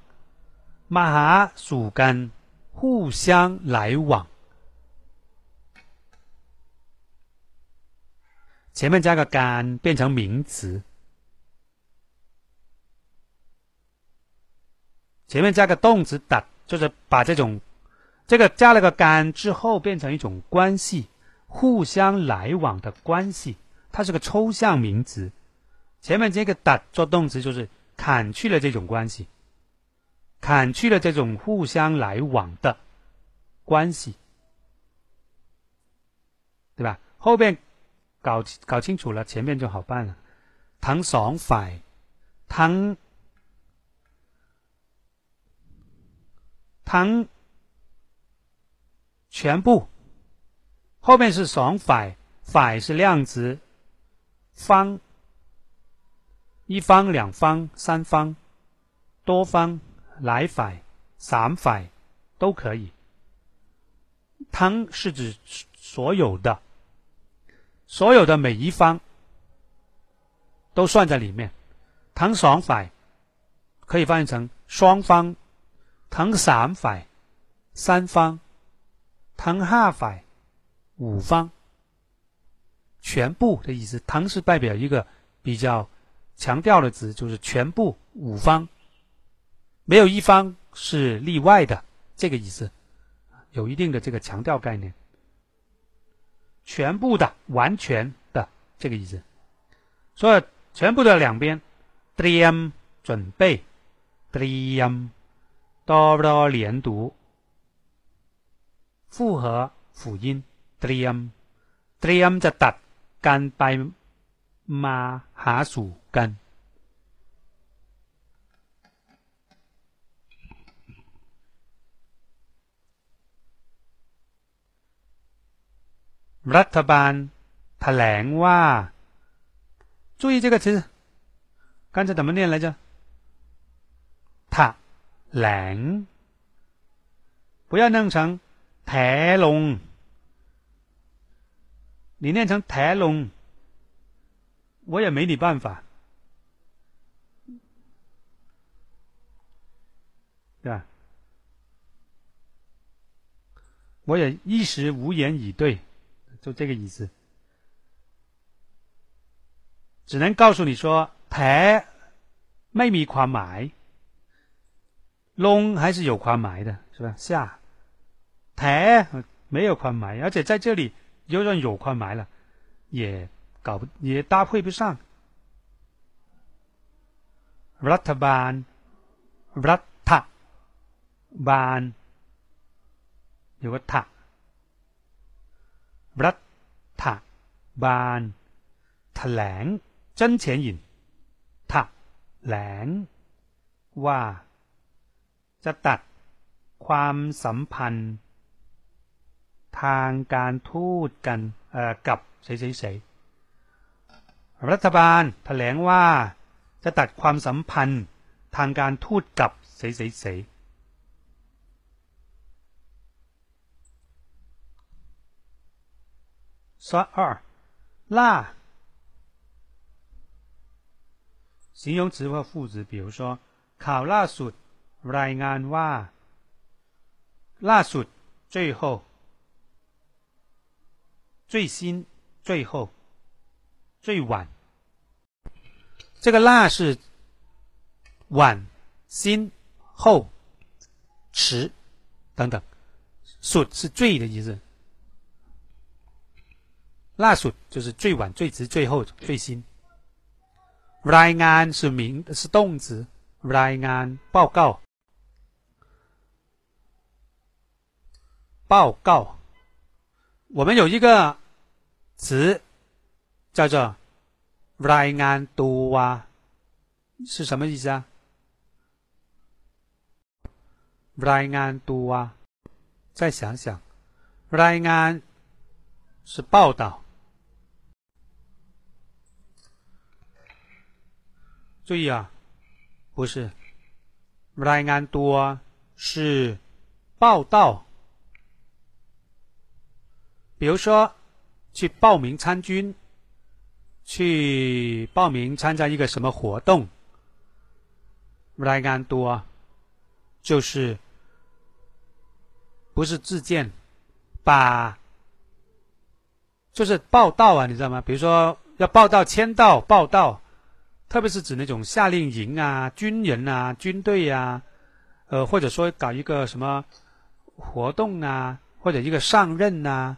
马哈属根，互相来往。前面加个干，变成名词。前面加个动词打，就是把这种这个加了个干之后，变成一种关系，互相来往的关系。它是个抽象名词，前面这个打做动词就是砍去了这种关系，砍去了这种互相来往的关系，对吧？后边搞搞清楚了，前面就好办了。ทั้งสองฝ่ายทั้งทั้ง全部，后面是สองฝ่ายฝ่าย是量词。 方，一方、两方、三方、多方、来ฝ่、三ฝ่都可以。汤是指所有的，所有的每一方都算在里面。汤双ฝ่可以翻译成双方，汤三ฝ่三方，汤下ฝ่五方。 全部的意思，唐是代表一个比较强调的词，就是全部五方，没有一方是例外的，这个意思，有一定的这个强调概念。全部的、完全的这个意思，所以全部的两边，dream 准备，dream 多多连读，复合辅音，dream，dream จะตัด การไปมาหาสู่กันรัฐบาลแถลงว่า注意这个词刚才怎么念来着ถแหลง不要弄成แถลง 你念成台龙，我也没你办法，对吧？我也一时无言以对，就这个意思，只能告诉你说台没米宽买，龙还是有宽买的，是吧？下台没有宽买，而且在这里。就算有宽埋了，也搞不也搭配不上。รัฐบาลรัฐบาล有个塔รัฐบาลแถลง真前引ถแหลงว่า จะตัดความสัมพันธ์ ทางการทูตกันกับเฉยๆรัฐบาลแถลงว่าจะตัดความสัมพันธ์ทางการทูตกับเฉยๆ说二辣形容词或副词，比如说ข่าวล่าสุดรายงานว่า 辣สุด最后， 最新、最后、最晚，这个 last 是晚、新、后、迟等等，是最的意思。last 就是最晚、最迟、最后、最新。รายงาน是名，是动词，รายงาน报告。报告。我们有一个词叫做 “rai an d 啊”，是什么意思啊？“rai an d 啊”，再想想，“rai an” 是报道。注意啊，不是 “rai an d 啊”，是报道。比如说，去报名参军，去报名参加一个什么活动，来安多，就是不是自荐，把就是报道啊，你知道吗？比如说要报道签到报道，特别是指那种夏令营啊、军人啊、军队啊，呃，或者说搞一个什么活动啊，或者一个上任呐。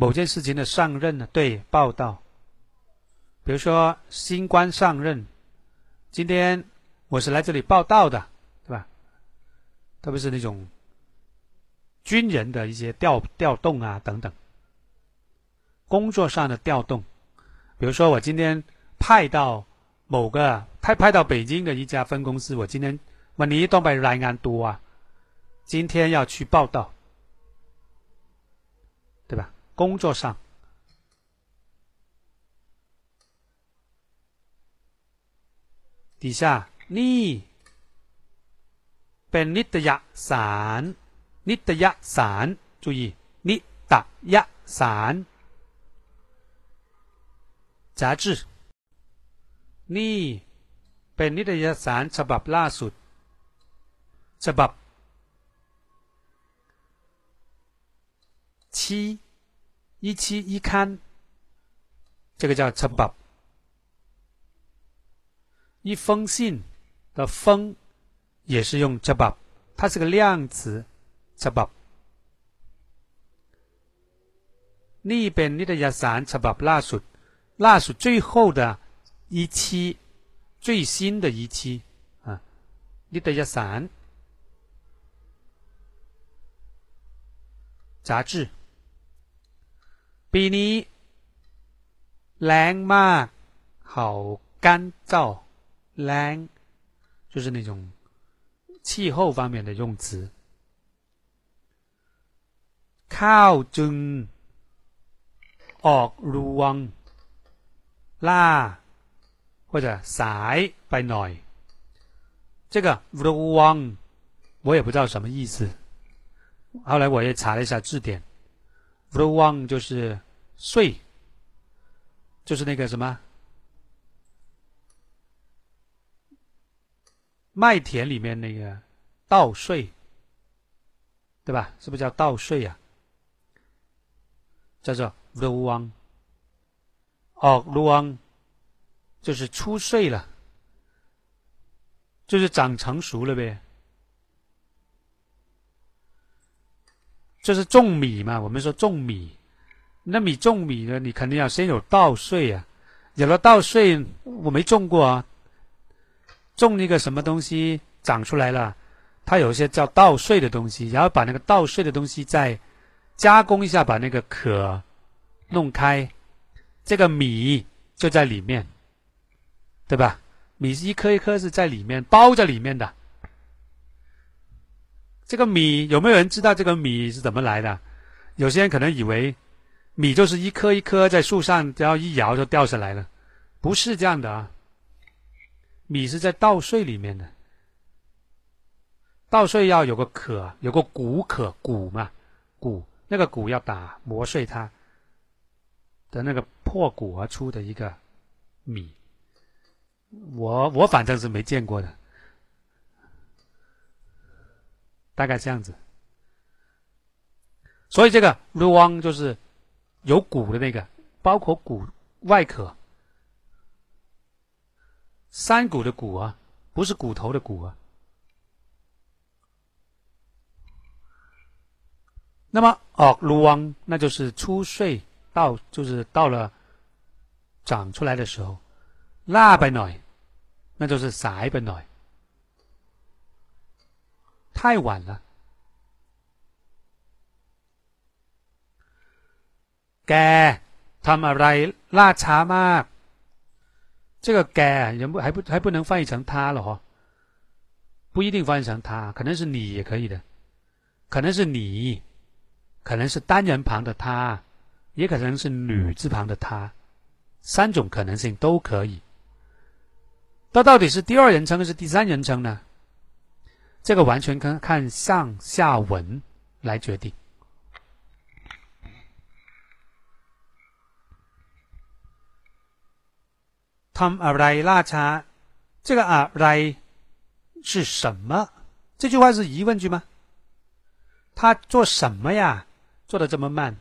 某件事情的上任呢？对，报道。比如说新官上任，今天我是来这里报道的，对吧？特别是那种军人的一些调调动啊等等，工作上的调动。比如说我今天派到某个派派到北京的一家分公司，我今天问你东北来安多啊，今天要去报道，工作上，底下นี่เป็นนิตยสารนิตยสาร注意นิตยสาร杂志นี่เป็นนิตยสารฉบับล่าสุดฉบับ七 一期一刊，这个叫成本。一封信的“封”也是用这本它是个量词 “chabab”。那边你的亚散 “chabab” 拉属拉属最后的一期，最新的一期啊，你的亚散杂志。ปีนี้แรงมาก好干燥แรง就是那种气候方面的用词ข้าวจึงออกรวงล่า或者สายไปหน่อย这个รวง我也不知道什么意思后来我也查了一下字典 R o n g 就是穗，就是那个什么麦田里面那个稻穗，对吧？是不是叫稻穗呀？叫做 r o n g 哦 r o n g 就是出穗了，就是长成熟了呗。就是种米嘛，我们说种米，那米种米呢，你肯定要先有稻穗啊。有了稻穗，我没种过啊。种那个什么东西长出来了，它有一些叫稻穗的东西，然后把那个稻穗的东西再加工一下，把那个壳弄开，这个米就在里面，对吧？米是一颗一颗是在里面包在里面的。这个米有没有人知道这个米是怎么来的？有些人可能以为米就是一颗一颗在树上，然后一摇就掉下来了，不是这样的啊。米是在稻穗里面的，稻穗要有个壳，有个谷壳，谷嘛，谷那个谷要打磨碎它的那个破骨而出的一个米，我我反正是没见过的。大概这样子。所以这个 r u a n 就是有骨的那个，包括骨外壳，山谷的骨啊，不是骨头的骨啊。那么哦 r u a n 那就是出穗到，就是到了长出来的时候，那 a b 那就是 s a b 太晚了。แกทำอะไรล่าช้ามาก这个แก不还不还不能翻译成他了哈，不一定翻译成他，可能是你也可以的，可能是你。可能是单人旁的他，也可能是女字旁的他，三种可能性都可以。那到底是第二人称还是第三人称呢？ 这个完全看看上下文来决定。ทำอะไรล่าช้า？这个อะไร是什么？这句话是疑问句吗？他做什么呀？做的这么慢，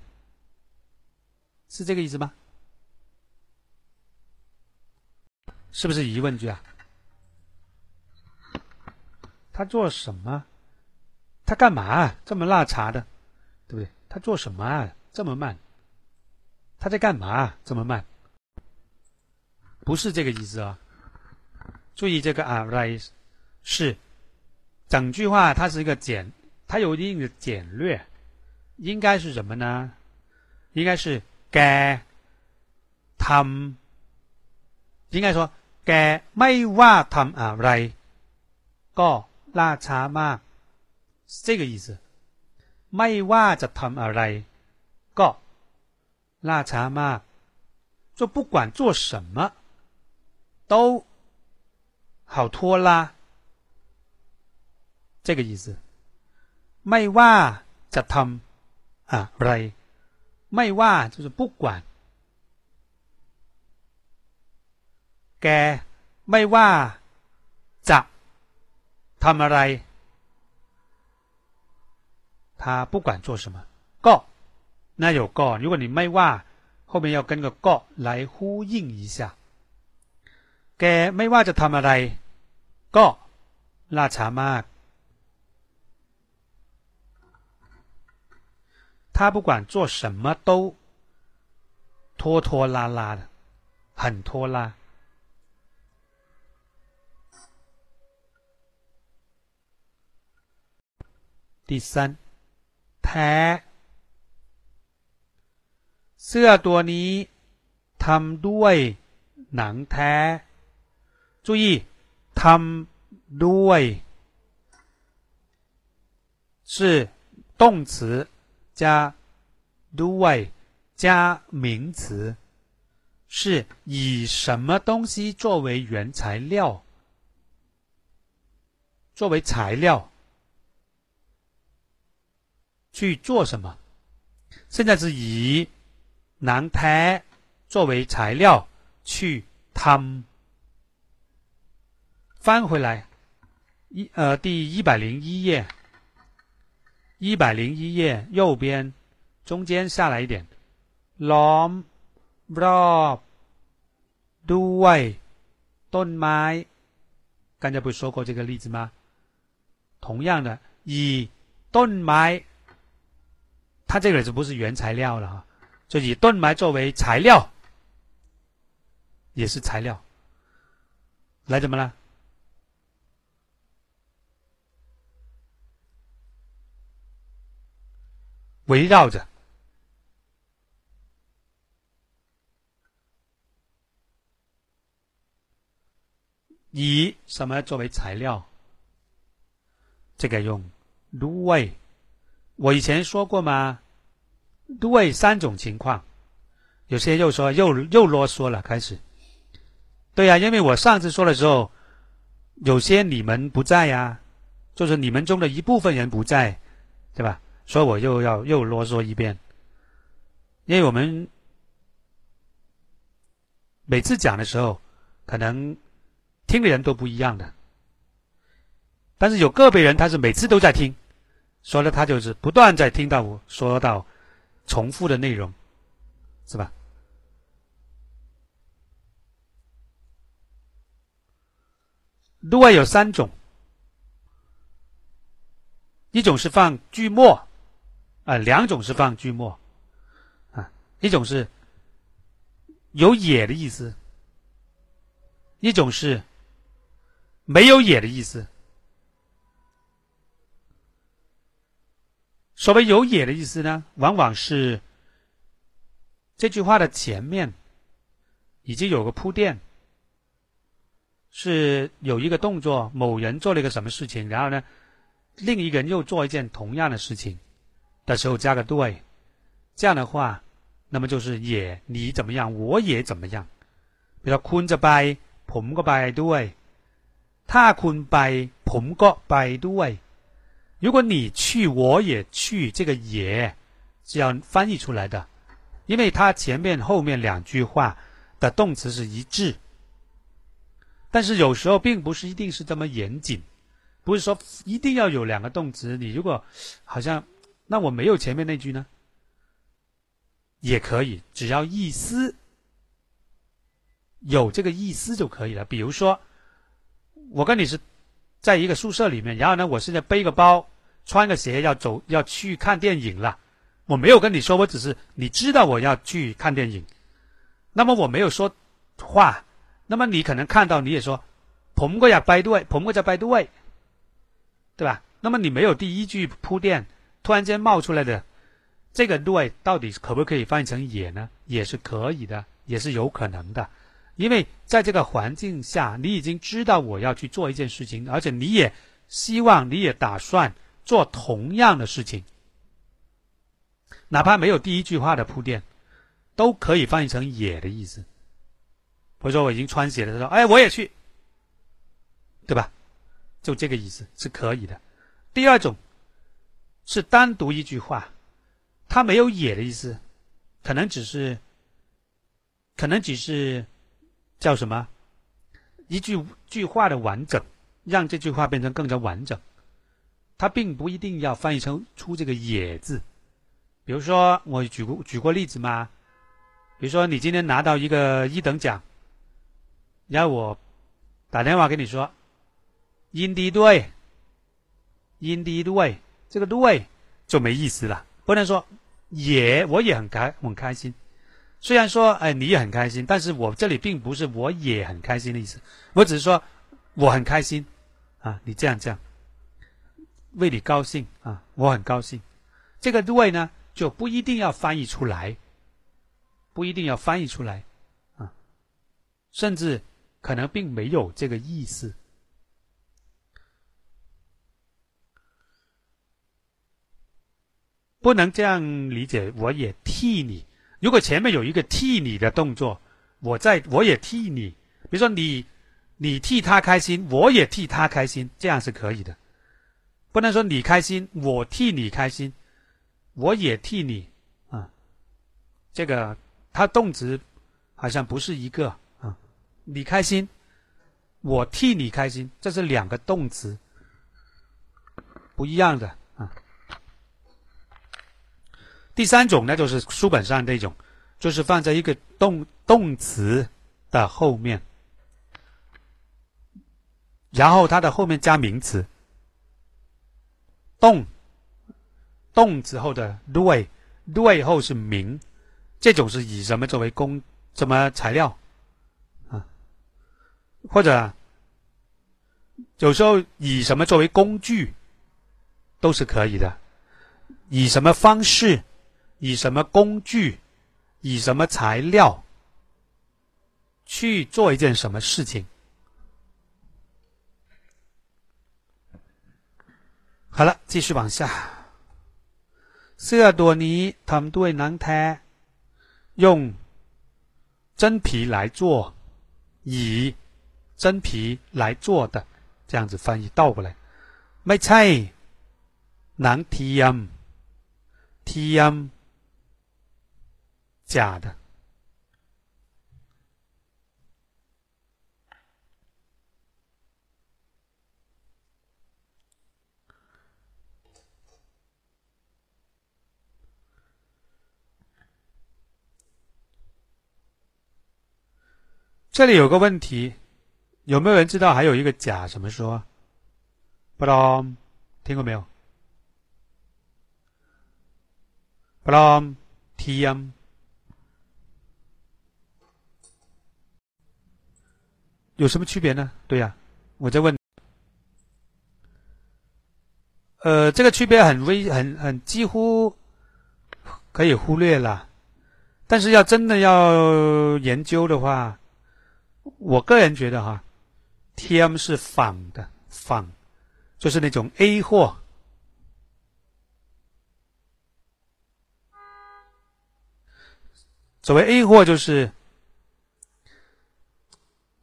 是这个意思吗？是不是疑问句啊？ 他做什么？他干嘛这么拉茶的？对不对？他做什么啊？这么慢？他在干嘛这么慢？不是这个意思啊！注意这个啊，rise 是整句话，它是一个简，它有一定的简略。应该是什么呢？应该是แ他ท应该说แไม่ว่าทำอะไรก็ ล่าช้ามาก是这个意思。ไม่ว่าจะทำอะไรก็ล่าช้ามาก就不管做什么都好拖拉，这个意思。ไม่ว่าจะทำ啊，right，ไม่ว่า就是不管，แกไม่ว่าจะ ทำอะไร，他不管做什么，ก็那有ก็，如果你ไม่ว่า后面要跟个ก็来呼应一下，แกไม่ว่าจะทำอะไรก็ล่าช้ามาก他不管做什么都拖拖拉拉的，很拖拉。 第三，แท้เสื้อตัวนี้ทำด้วยหนังแท้。注意，ทำด้วย是动词。加 do 加名词，是以什么东西作为原材料？作为材料 去做什么？现在是以南胎作为材料去汤。翻回来，一呃第一百零一页。一百零一页右边，中间下来一点。ล้อมรอบด้วยต้นไม้。刚才不是说过这个例子吗？同样的，以ต้นไม้， 它这个就不是原材料了哈。就以盾牌作为材料也是材料。来怎么了？围绕着。以什么作为材料？这个用芦苇我以前说过吗？对三种情况，有些又说又又啰嗦了，开始。对呀，因为我上次说的时候，有些你们不在呀，就是你们中的一部分人不在，对吧？所以我又要又啰嗦一遍，因为我们每次讲的时候，可能听的人都不一样的，但是有个别人他是每次都在听，所以呢，他就是不断在听到我说到重复的内容，是吧？另外有三种，一种是放句末，啊，两种是放句末，啊，一种是有也的意思，一种是没有也的意思。所谓有也的意思呢，往往是这句话的前面已经有个铺垫。是有一个动作，某人做了一个什么事情，然后呢，另一个人又做一件同样的事情的时候加个对，这样的话，那么就是也你怎么样，我也怎么样。比如说คุณจะไปผมก็ไปด้วย，ถ้าคุณไปผมก็ไปด้วย。 如果你去，我也去，这个也是要翻译出来的，因为它前面后面两句话的动词是一致。但是有时候并不是一定是这么严谨，不是说一定要有两个动词。你如果好像那我没有前面那句呢，也可以，只要意思有这个意思就可以了。比如说，我跟你是在一个宿舍里面，然后呢，我现在背个包，穿个鞋要走要去看电影了。我没有跟你说，我只是你知道我要去看电影，那么我没有说话。那么你可能看到，你也说，ผมก็อยากไปด้วย，ผมก็จะไปด้วย，对吧？那么你没有第一句铺垫，突然间冒出来的这个对，到底可不可以翻译成也呢？也是可以的，也是有可能的， 因为在这个环境下，你已经知道我要去做一件事情，而且你也希望，你也打算做同样的事情，哪怕没有第一句话的铺垫，都可以翻译成也的意思。比如说我已经穿鞋了，他说：“哎，我也去，对吧？”就这个意思是可以的。第二种是单独一句话，它没有“也”的意思，可能只是，可能只是叫什么一句句话的完整，让这句话变成更加完整。它并不一定要翻译成出这个“也”字。比如说，我举过举过例子嘛，比如说你今天拿到一个一等奖。然后我打电话跟你说，音低对，音低对，这个 “way” 就没意思了。不能说也，我也很开很开心。虽然说哎你也很开心，但是我这里并不是我也很开心的意思。我只是说我很开心啊，你这样这样，为你高兴啊，我很高兴。这个对呢就不一定要翻译出来，不一定要翻译出来啊，甚至。可能并没有这个意思，不能这样理解。我也替你，如果前面有一个替你的动作，我在我也替你，比如说你你替他开心，我也替他开心，这样是可以的。不能说你开心，我替你开心，我也替你啊。这个它动词好像不是一个啊。你开心，我替你开心，这是两个动词，不一样的。第三种呢，就是书本上那种，就是放在一个动动词的后面，然后它的后面加名词，动动词后的对对后是名，这种是以什么作为工什么材料？啊？或者有时候以什么作为工具都是可以的，以什么方式，以什么工具，以什么材料去做一件什么事情。好了，继续往下。เสื้อตัวนี้ทำด้วยหนังแท้，用真皮来做，以。真皮来做的，这样子翻译倒过来，ไม่ใช่หนังเทียมเทียม 假的。这里有个问题，有没有人知道还有一个假怎么说？不隆，听过没有？不隆，听。有什么区别呢？对呀，我在问。呃，这个区别很微，很很几乎可以忽略了。但是要真的要研究的话，我个人觉得哈，T.M. 是仿的，仿就是那种 A 货。所谓 A 货就是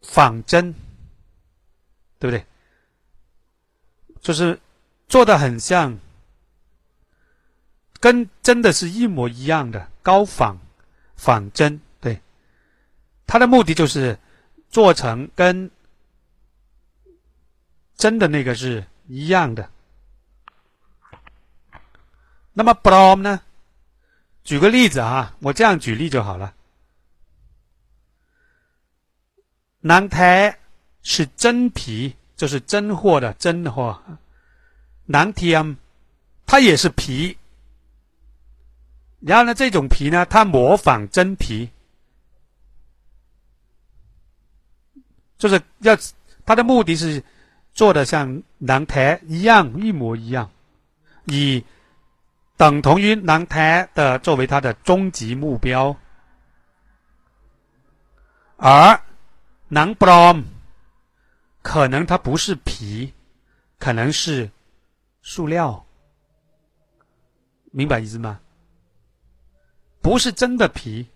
仿真，对不对？就是做的很像，跟真的是一模一样的高仿仿真，对。它的目的就是做成跟真的那个是一样的。那么 Brom 呢？举个例子啊，我这样举例就好了。南台是真皮，就是真货的真货。南天它也是皮，然后呢，这种皮呢，它模仿真皮，就是要它的目的是做的像南台一样，一模一样，以。等同于南台的作为它的终极目标，而南 brom 可能它不是皮，可能是塑料，明白意思吗？不是真的皮，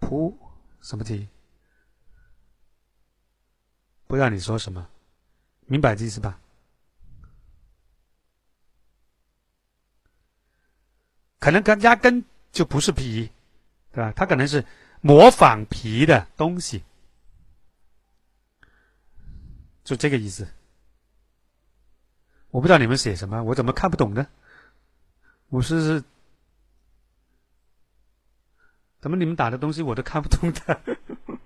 扑什么题？不知道你说什么，明白意思吧？可能跟压根就不是皮，对吧？它可能是模仿皮的东西，就这个意思。我不知道你们写什么，我怎么看不懂呢？我是怎么你们打的东西我都看不懂的？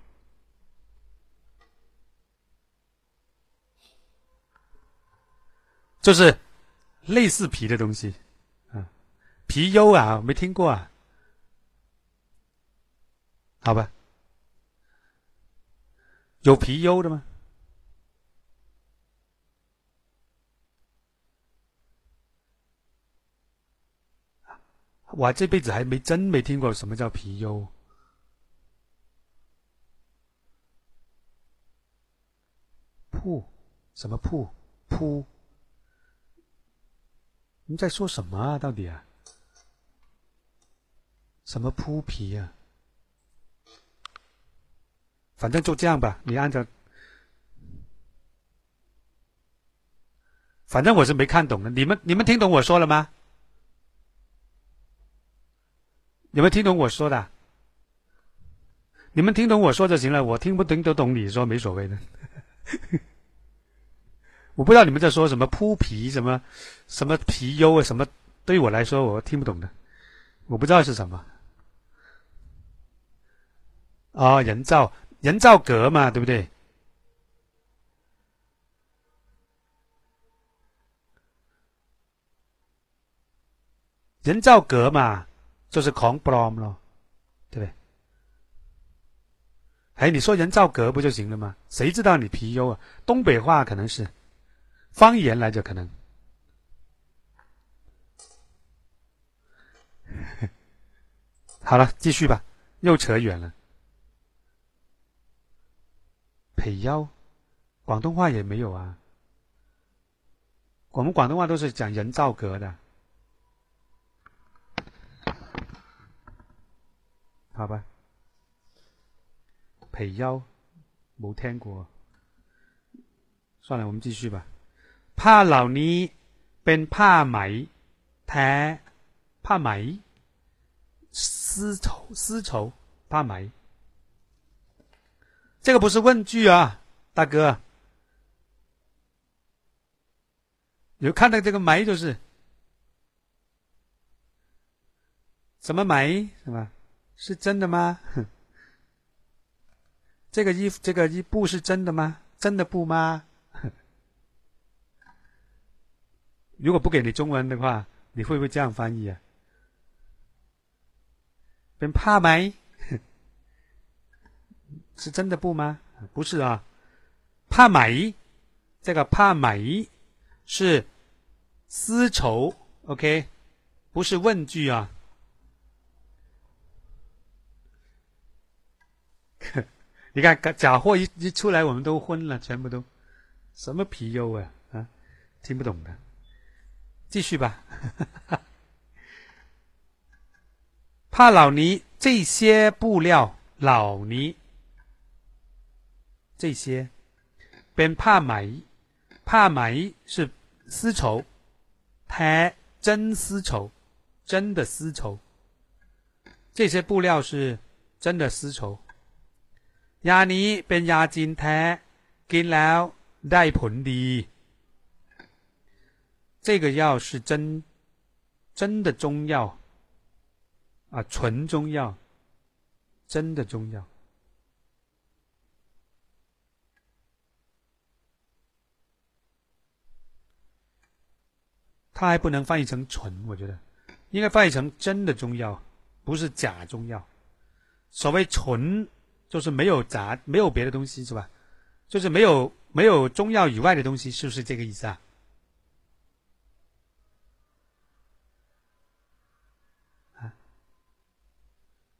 就是类似皮的东西。啊，皮优啊，没听过啊？好吧，有皮优的吗？我这辈子还没真没听过什么叫皮优。铺什么铺铺？你在说什么啊？到底啊？什么铺皮呀？反正就这样吧，你按照，反正我是没看懂的。你们你们听懂我说了吗？你们听懂我说的？你们听懂我说就行了，我听不听得懂你说没所谓的。我不知道你们在说什么铺皮什么什么皮优啊什么，对于我来说我听不懂的，我不知道是什么。哦，人造人造革嘛，对不对？人造革嘛，就是狂 brom 咯，对不对？哎，你说人造革不就行了吗？谁知道你皮优啊？东北话可能是方言来着，可能。好了，继续吧，又扯远了。培腰，广东话也没有啊。我们广东话都是讲人造革的，好吧？培腰冇听过，算了，我们继续吧。ผ้าเหล่านี้เป็นผ้าไหมแท้ผ้าไหม丝绸丝绸ผ้าไหม。 这个不是问句啊大哥。有看到这个梅就是。什么梅是吧是真的吗？这个衣服这个衣布是真的吗？真的布吗？如果不给你中文的话你会不会这样翻译啊？别怕霾是真的布吗？不是啊。帕玛一这个帕玛一是丝绸 ok 不是问句啊。你看假货一一出来我们都昏了全部都。什么皮优啊？啊？听不懂的。继续吧。帕老尼这些布料老尼这些，边怕ไห怕ไห是丝绸，แ真丝绸，真的丝绸。这些布料是真的丝绸。ยานี้เป็นยาจีนแท้กินแล้วได้ผลดี。这个药是真真的中药啊，纯中药，真的中药。 它还不能翻译成纯，我觉得应该翻译成真的中药，不是假中药。所谓纯。就是没有杂，没有别的东西，是吧？就是没有没有中药以外的东西，是不是这个意思啊？啊，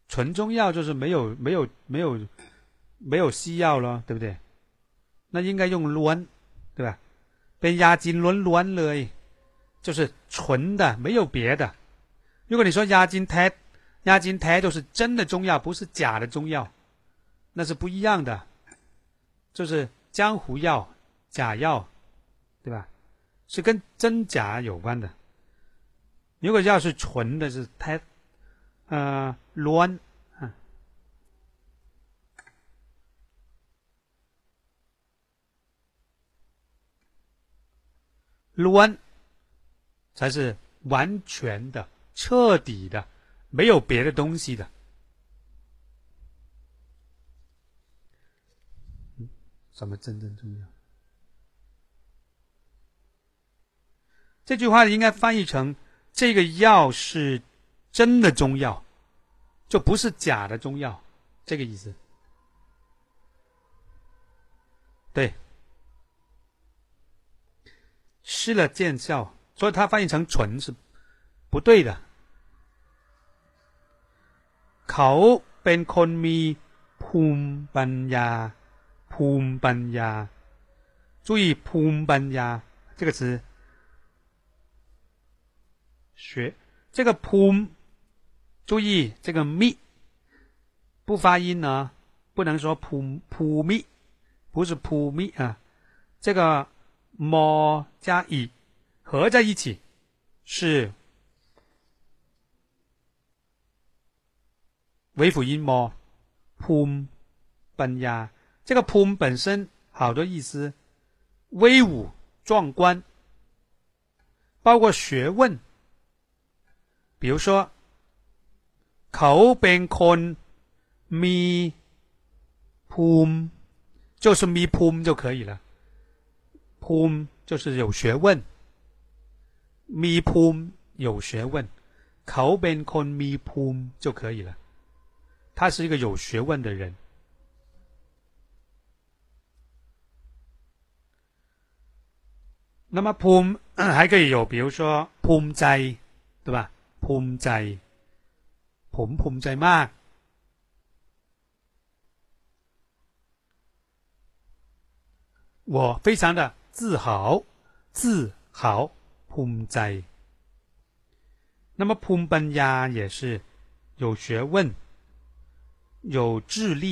纯中药就是没有没有没有没有西药了，对不对？那应该用乱，对吧？被押金乱乱了，就是纯的，没有别的。如果你说押金胎，压金胎都是真的中药，不是假的中药。那是不一样的，就是江湖药、假药，对吧？是跟真假有关的。如果要是纯的，是太，呃，乱，啊，乱，才是完全的、彻底的，没有别的东西的。什么真正重要？这句话应该翻译成：这个药是真的中药，就不是假的中药，这个意思。对，吃了见效，所以它翻译成纯是不对的。เขาเป็นคนมีภูมิปัญญา。ภู班呀，注意ภู班呀这个词，学这个ภู，注意这个密不发音呢，不能说ภูภู密，不是ภู密啊，这个 mo 加 i 合在一起是尾辅音 mo ภู班呀。这个“本身好多意思，威武、壮观，包括学问。比如说，口เป็นคนมีภูมิ，就是มีภูมิ就可以了。ภูมิ就是有学问， มีภูมิ有学问，口เป็นคนมีภูมิ就可以了。他是一个有学问的人。那么ภู还可以有，比如说ภูมิใจ，对吧？ภูมิใจ，ผมภูมิใจมาก。我非常的自豪，自豪， ภูมิใจ。那么ภูมิปัญญา也是有学问、有智力、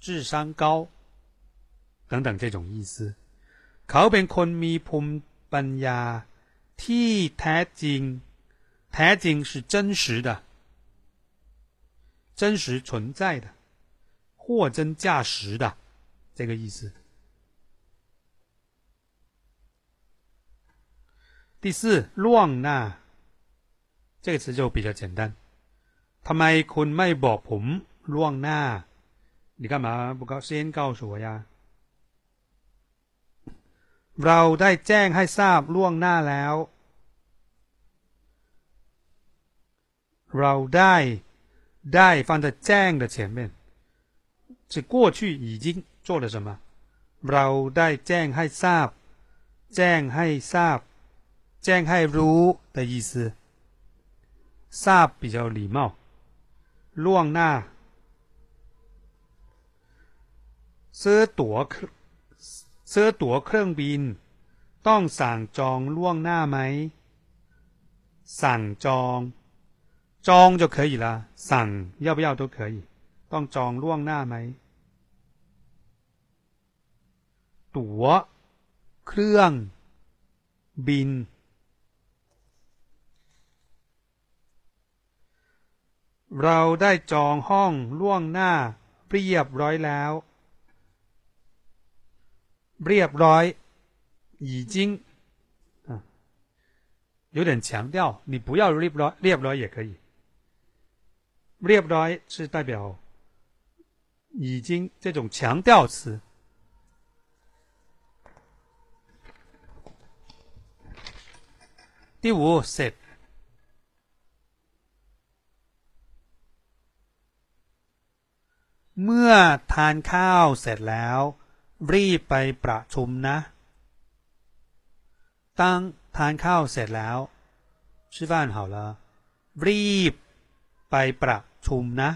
智商高等等这种意思。เขาเป็นคนมีภูมิปัญญาที่แท้จริงแท้จริง是真实的真实存在的货真价实的这个意思 第四ล่วงหน้า这个词就比较简单ทำไมคุณไม่บอกผมล่วงหน้า 你干嘛不告先告诉我呀？เราได้แจ้งให้ทราบล่วงหน้าแล้ว เราได้ได้放在แจ้ง的前面，是过去已经做了什么？เราได้แจ้งให้ทราบ แจ้งให้ทราบ แจ้งให้รู้的意思。ทราบ比较礼貌，ล่วงหน้าซื้อตั๋วซื้อตั๋วเครื่องบิน ต้องสั่งจองล่วงหน้าไหมสั่งจองจอง就可以了สั่ง要不要都可以ต้องจองล่วงหน้าไหมตั๋วเครื่องบิน เราได้จองห้องล่วงหน้าเรียบร้อยแล้วเรียบร้อย已经啊，有点强调，你不要 read ร้อยเรียบร้อย也可以。เรียบร้อย是代表已经这种强调词。第五，set เมื่อทานข้าวเสร็จแล้วรีบไปประชุมนะ当ทานข้าวเสร็จแล้ว吃饭好了รีบไปประชุมนะ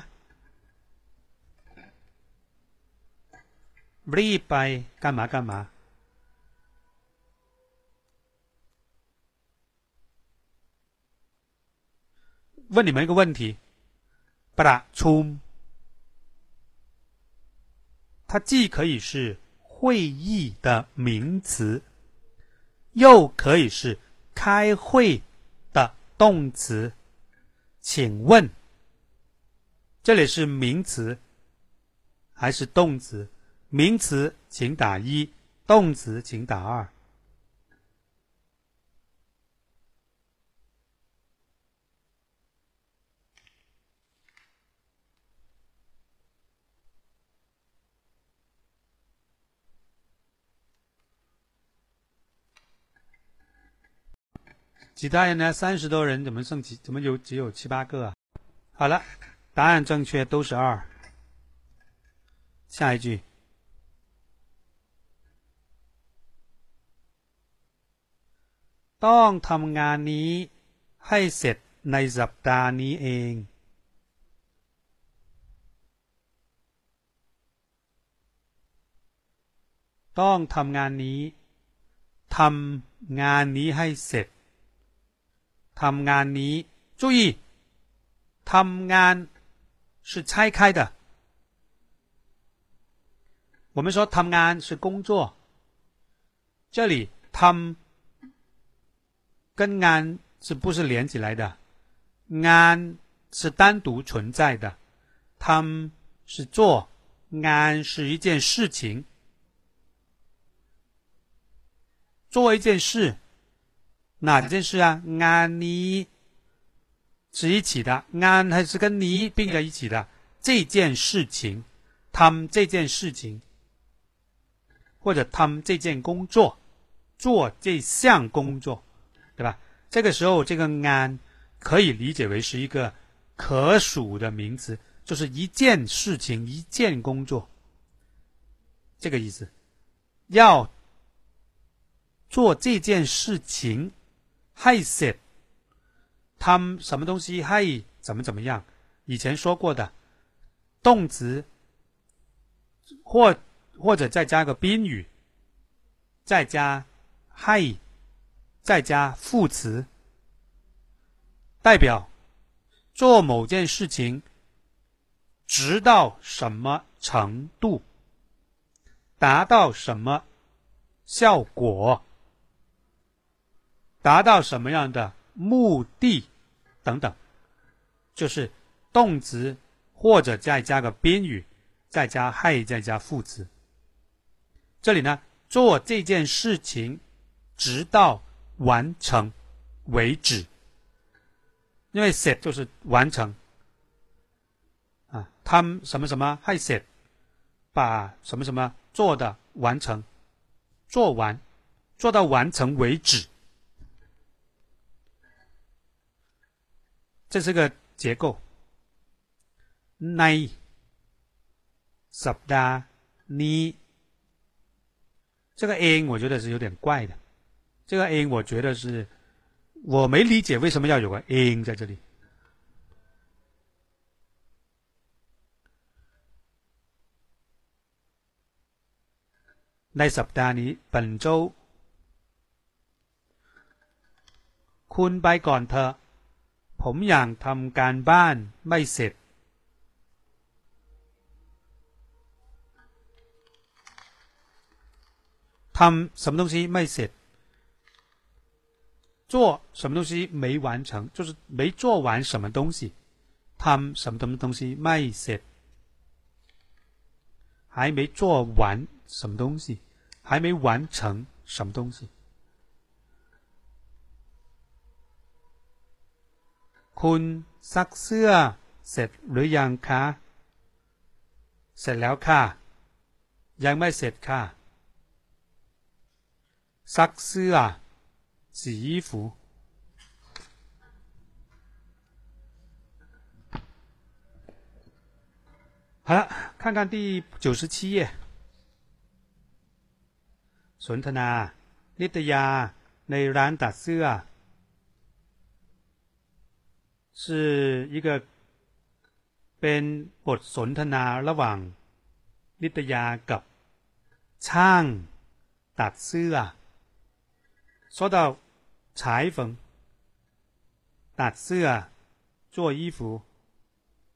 รีบไป干嘛干嘛问你们一个问题ประชุม 它既可以是会议的名词，又可以是开会的动词。请问，这里是名词还是动词？名词请打一，动词请打二。其他人呢？三十多人，怎么剩几？怎么有只有七八个啊？好了，答案正确，都是二。下一句，ต้องทำงานนี้ให้เสร็จในสัปดาห์นี้เอง。ต้องทำงานนี้ทำงานนี้ให้เสร็จ。 ทำงานนี้注意ทำงาน是拆开的我们说ทำงาน是工作这里ทำ跟งาน是不是连起来的งาน是单独存在的ทำ是做งาน是一件事情做一件事 哪件事啊？安妮是一起的，安还是跟你并在一起的？这件事情，他们这件事情，或者他们这件工作，做这项工作，对吧？这个时候，这个安可以理解为是一个可数的名词，就是一件事情、一件工作，这个意思。要做这件事情。还 said，他们什么东西？还怎么怎么样？以前说过的。动词，或或者再加个宾语，再加还，再加副词，代表做某件事情，直到什么程度，达到什么效果。达到什么样的目的？等等，就是动词或者再加个宾语，再加还再加副词。这里呢，做这件事情直到完成为止，因为 set 就是完成。啊，他们什么什么还 set，把什么什么做的完成，做完，做到完成为止。这是个结构。ในสัปดาห์นี้这个 in 我觉得是有点怪的。这个 in 我觉得是我没理解为什么要有个 in 在这里。ในสัปดาห์นี้本周คุณไปก่อนเถอะ ผมยังทำการบ้านไม่เสร็จทำ什么东西ไม่เสร็จ做什么东西没完成，就是没做完什么东西。ทำ什么什么东西ไม่เสร็จ还没做完什么东西，还没完成什么东西。 คุณซักเสื้อเสร็จหรือยังคะ เสร็จแล้วค่ะ ยังไม่เสร็จค่ะซักเสื้อ洗衣服好了，看看第九十七页。สนทนา นิตยา ในร้านตัดเสื้อ 是一个เป็นบทสนทนาระหว่างนิตยากับช่างตัดเสื้อ说到裁缝ตัดเสื้อ做衣服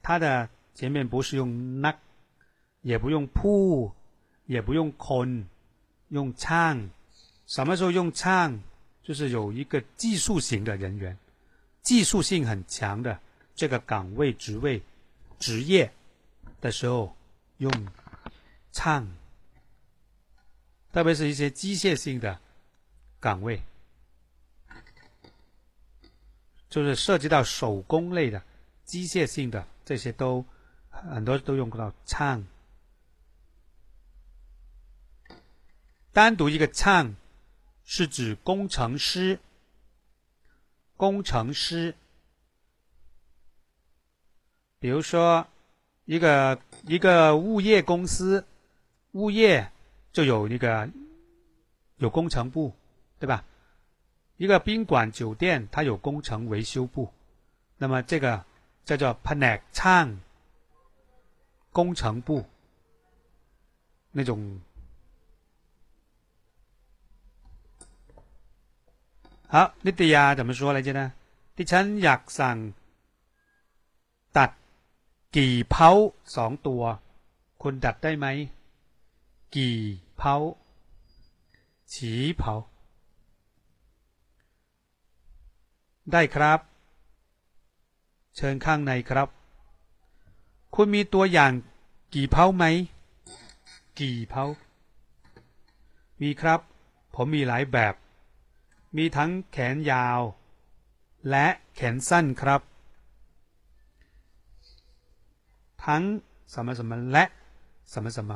它的前面不是用นัก也不用ผู้也不用คน用ช่าง什么时候用ช่าง就是有一个技术型的人员 技术性很强的这个岗位、职位、职业的时候用唱，特别是一些机械性的岗位，就是涉及到手工类的、机械性的这些都很多都用到唱。单独一个唱是指工程师。工程师，比如说一个一个物业公司，物业就有一个有工程部，对吧？一个宾馆酒店，它有工程维修部，那么这个叫做 p a n e c h a n 工程部那种。好，นิตยา怎么说来着呢？ดิฉันอยากสั่งตัดกี่เผาสองตัว คุณตัดได้ไหมกี่เผาฉีเผาได้ครับ เชิญข้างในครับ คุณมีตัวอย่างกี่เผาไหมกี่เผามีครับ ผมมีหลายแบบ มีทั้งแขนยาว และแขนสั้นครับ ทั้ง什么什么และ什么什么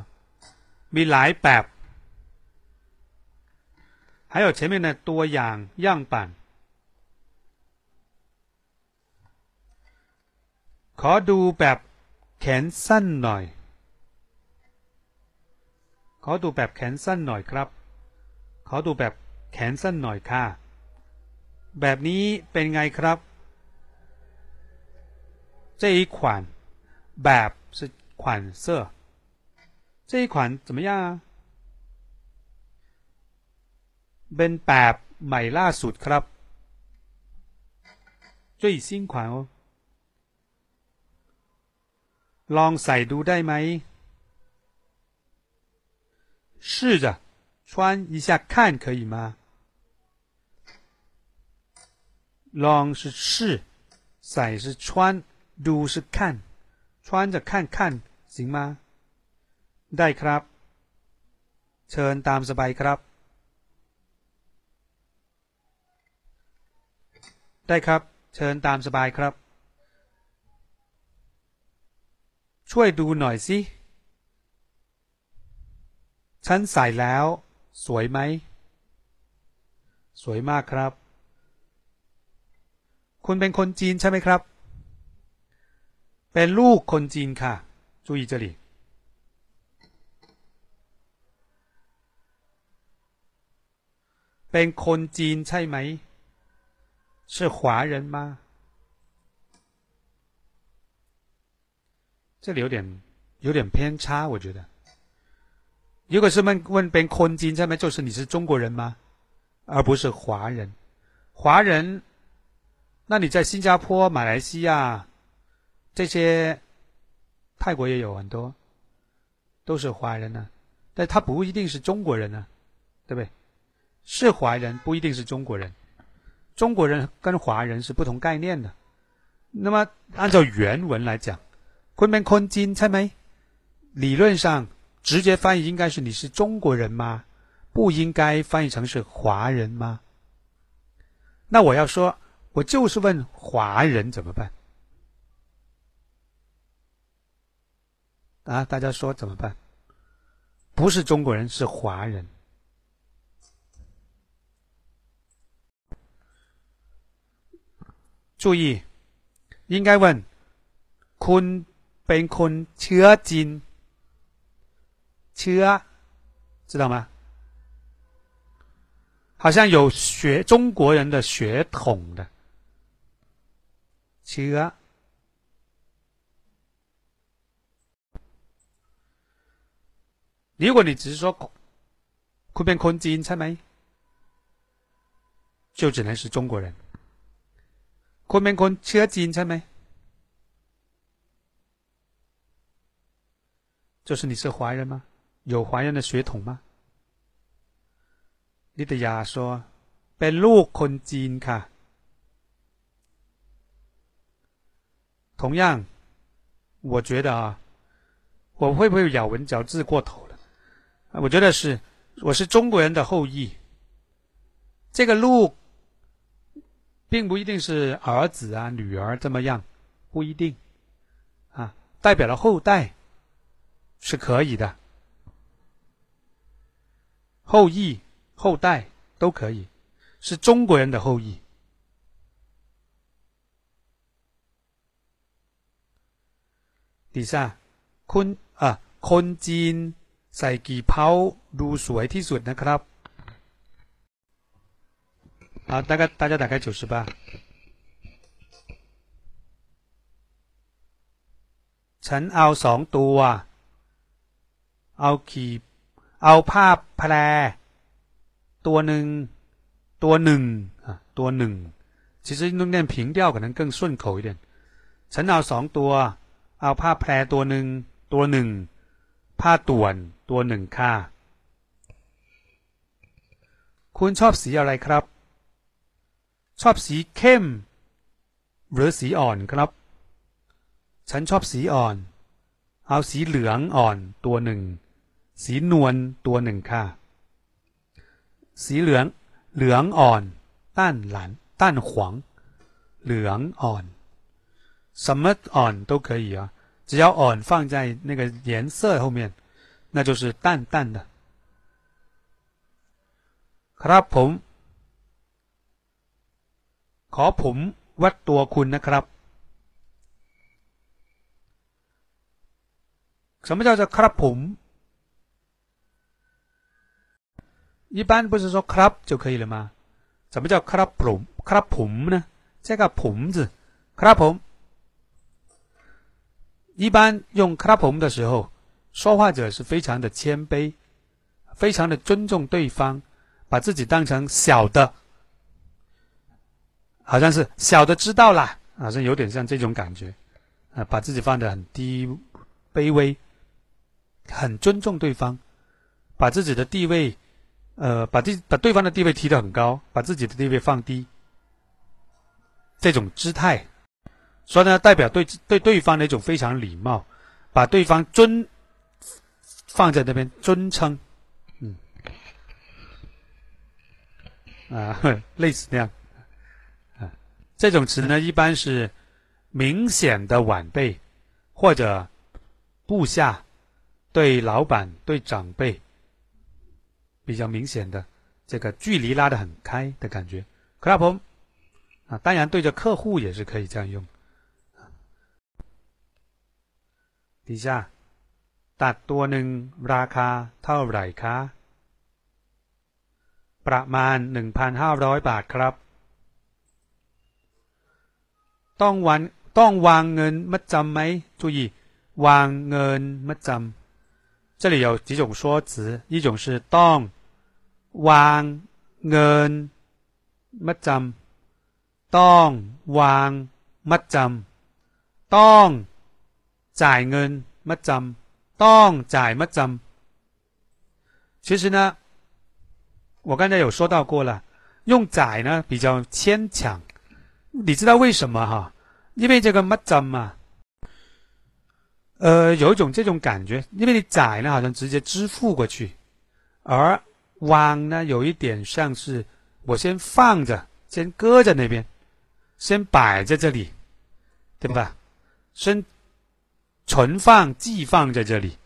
มีหลายแบบ还有前面的ตัวอย่าง样板ขอดูแบบแขนสั้นหน่อย ขอดูแบบแขนสั้นหน่อยครับ ขอดูแบบ แขนสั้นหน่อยค่ะ แบบนี้เป็นไงครับ这一款แบบ是款式这一款怎么样啊เป็นแบบใหม่ล่าสุดครับ最新款哦ลองใส่ดูได้ไหม试着穿一下看可以吗 ลอง是试，ใ是穿，ดู是看，穿着看看行吗？ได้ครับ เชิญตามสบายครับ ได้ครับ เชิญตามสบายครับ ช่วยดูหน่อยสิ ฉันใส่แล้ว สวยไหม สวยมากครับ คุณเป็นคนจีนใช่ไหมครับ เป็นลูกคนจีนค่ะ注意这里เป็นคนจีนใช่ไหม是华人吗这里有点有点偏差，我觉得。如果是问问เป็นคนจีนใช่ไหม就是你是中国人吗而不是华人。华人， 那你在新加坡、马来西亚，这些泰国也有很多，都是华人呢，但他不一定是中国人呢，对不对？是华人不一定是中国人，中国人跟华人是不同概念的。那么按照原文来讲，“昆明昆金”猜没？理论上直接翻译应该是你是中国人吗？不应该翻译成是华人吗？那我要说。我就是问华人怎么办？啊，大家说怎么办？不是中国人，是华人。注意，应该问คุณเป็นคนเชื้อจีนเชื้อ知道吗？好像有学中国人的血统的 เชื้อ如果你只是说คุณเป็นคนจีนใช่ไหม就只能是中国人。คุณเป็นคนเชื้อจีนใช่ไหม就是你是华人吗？有华人的血统吗？นิตยา说เป็นลูกคนจีนค่ะ 同样，我觉得啊，我会不会咬文嚼字过头了？我觉得是，我是中国人的后裔。这个“路”并不一定是儿子啊、女儿这么样，不一定啊，代表了后代是可以的，后裔、后代都可以，是中国人的后裔。第三，คุณอ่ะคนจีนใส่กี่เผาดูสวยที่สุดนะครับ好，大概大家打开九十八。ฉันเอาสองตัว เอาขีบเอาผ้าแพร ตัวหนึ่ง ตัวหนึ่งอ่ะตัวหนึ่ง其实用念平调可能更顺口一点。ฉันเอาสองตัว เอาผ้าแพรตัวหนึ่งตัวหนึ่ง ผ้าต่วนตัวหนึ่งค่ะ คุณชอบสีอะไรครับ ชอบสีเข้ม หรือสีอ่อนครับ ฉันชอบสีอ่อน เอาสีเหลืองอ่อนตัวหนึ่ง สีนวลตัวหนึ่งค่ะ สีเหลือง เหลืองอ่อนต้านหลานต้านขวางเหลืองอ่อน 什么อ่อน都可以啊只要อ่อน放在那个颜色后面那就是淡淡的ครับผม ขอผมวัดตัวคุณนะครับ什么叫做ครับผม一般不是说ครับ就可以了吗？怎么叫ครับผมครับผม呢？这个ผม字，ครับผม。 一般用 c l a p o m 的时候，说话者是非常的谦卑，非常的尊重对方，把自己当成小的，好像是小的知道啦，好像有点像这种感觉，啊，把自己放得很低卑微，很尊重对方，把自己的地位，呃，把自把对方的地位提得很高，把自己的地位放低，这种姿态所以呢，代表对对对方的一种非常礼貌，把对方尊放在那边尊称，嗯，啊，类似这样，啊，这种词呢一般是明显的晚辈或者部下对老板对长辈比较明显的这个距离拉得很开的感觉。克拉朋啊，当然对着客户也是可以这样用。 底下ตัดตัวหนึ่งราคาเท่าไหร่คะประมาณหนึ่งพันห้าร้อยบาทครับ ต้องวันต้องวางเงินมัดจำไหม注意วางเงินมัดจำ这里有几种说辞，一种是ต้องวางเงินมัดจำต้องวางมัดจำต้อง จ่ายเงินมัดจำต้องจ่ายมัดจำ其实呢，我刚才有说到过了，用จ่呢比较牵强，你知道为什么哈？因为这个มัดจำ啊。呃，有一种这种感觉，因为你载呢，好像直接支付过去，而往呢，有一点像是我先放着，先搁在那边，先摆在这里，对吧？先 存放寄放在这里。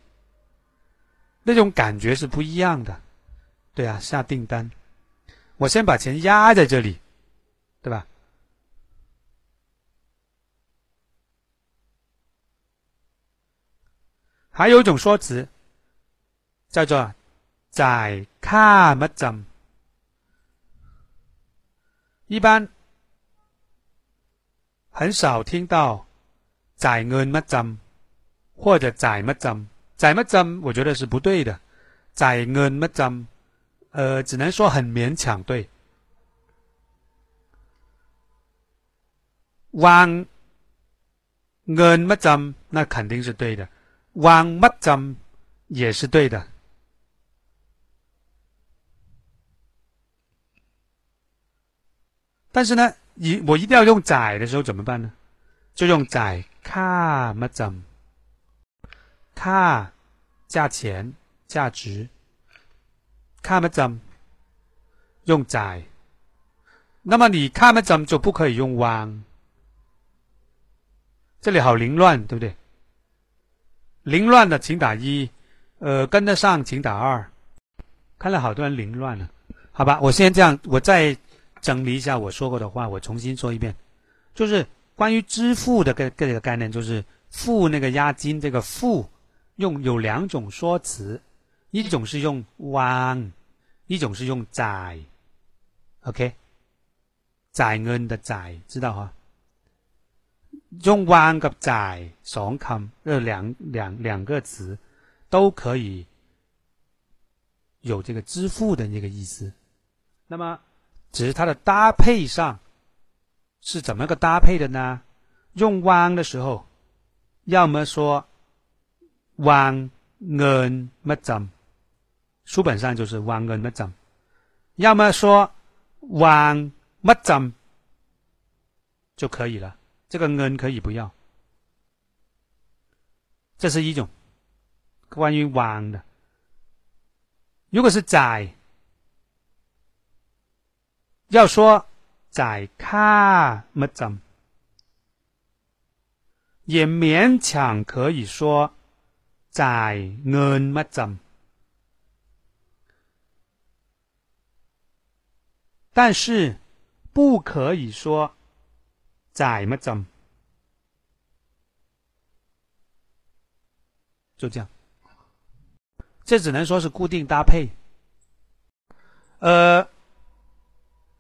那种感觉是不一样的。对啊下订单。我先把钱压在这里对吧？还有一种说辞叫做在看乜一般很少听到在มัดจำ”或者“จ่มัดจำ”。จ่มัดจำ，我觉得是不对的。จ่เงินมัดจำ，呃，只能说很勉强对。วางเงินมัดจำ，那肯定是对的。往乜怎也是对的，但是呢，一我一定要用载的时候怎么办呢？就用载卡乜 怎卡价钱价值。卡乜怎用载，那么你卡乜怎就不可以用弯，这里好凌乱，对不对？凌乱的请打一，呃，跟得上请打二。看了好多人凌乱了，好吧，我先这样，我再整理一下我说过的话，我重新说一遍，就是关于支付的这个概念，就是付那个押金，这个付用有两种说辞，一种是用往，一种是用载，OK，载恩的载，知道哈？用弯กับจ่ายสองคำ这两两两个词都可以有这个支付的那个意思。那么，只是它的搭配上是怎么个搭配的呢？用弯的时候，要么说 弯恩乜怎，书本上就是弯恩乜怎；要么说弯乜怎就可以了。这个恩可以不要，这是一种关于往的。如果是载，要说载卡么怎，也勉强可以说载恩么怎，但是不可以说。在么怎？就这样，这只能说是固定搭配。呃，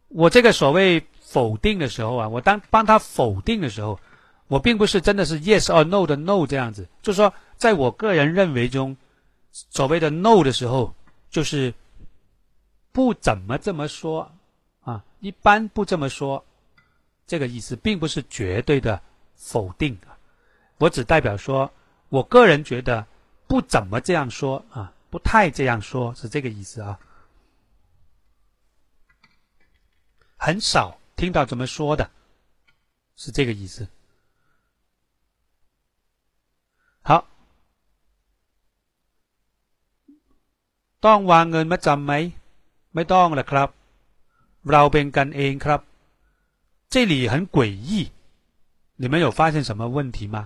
我这个所谓否定的时候啊，我当帮他否定的时候，我并不是真的是 yes or no 的 no 这样子，就是说，在我个人认为中，所谓的 no 的时候，就是不怎么这么说啊，一般不这么说。这个意思并不是绝对的否定啊，我只代表说，我个人觉得不怎么这样说啊，不太这样说，是这个意思啊。很少听到这么说的，是这个意思。好，ต้องวางเงินมาจำไหมไม่ต้องละครับเราเป็นกันเองครับ这里很诡异，你们有发现什么问题吗？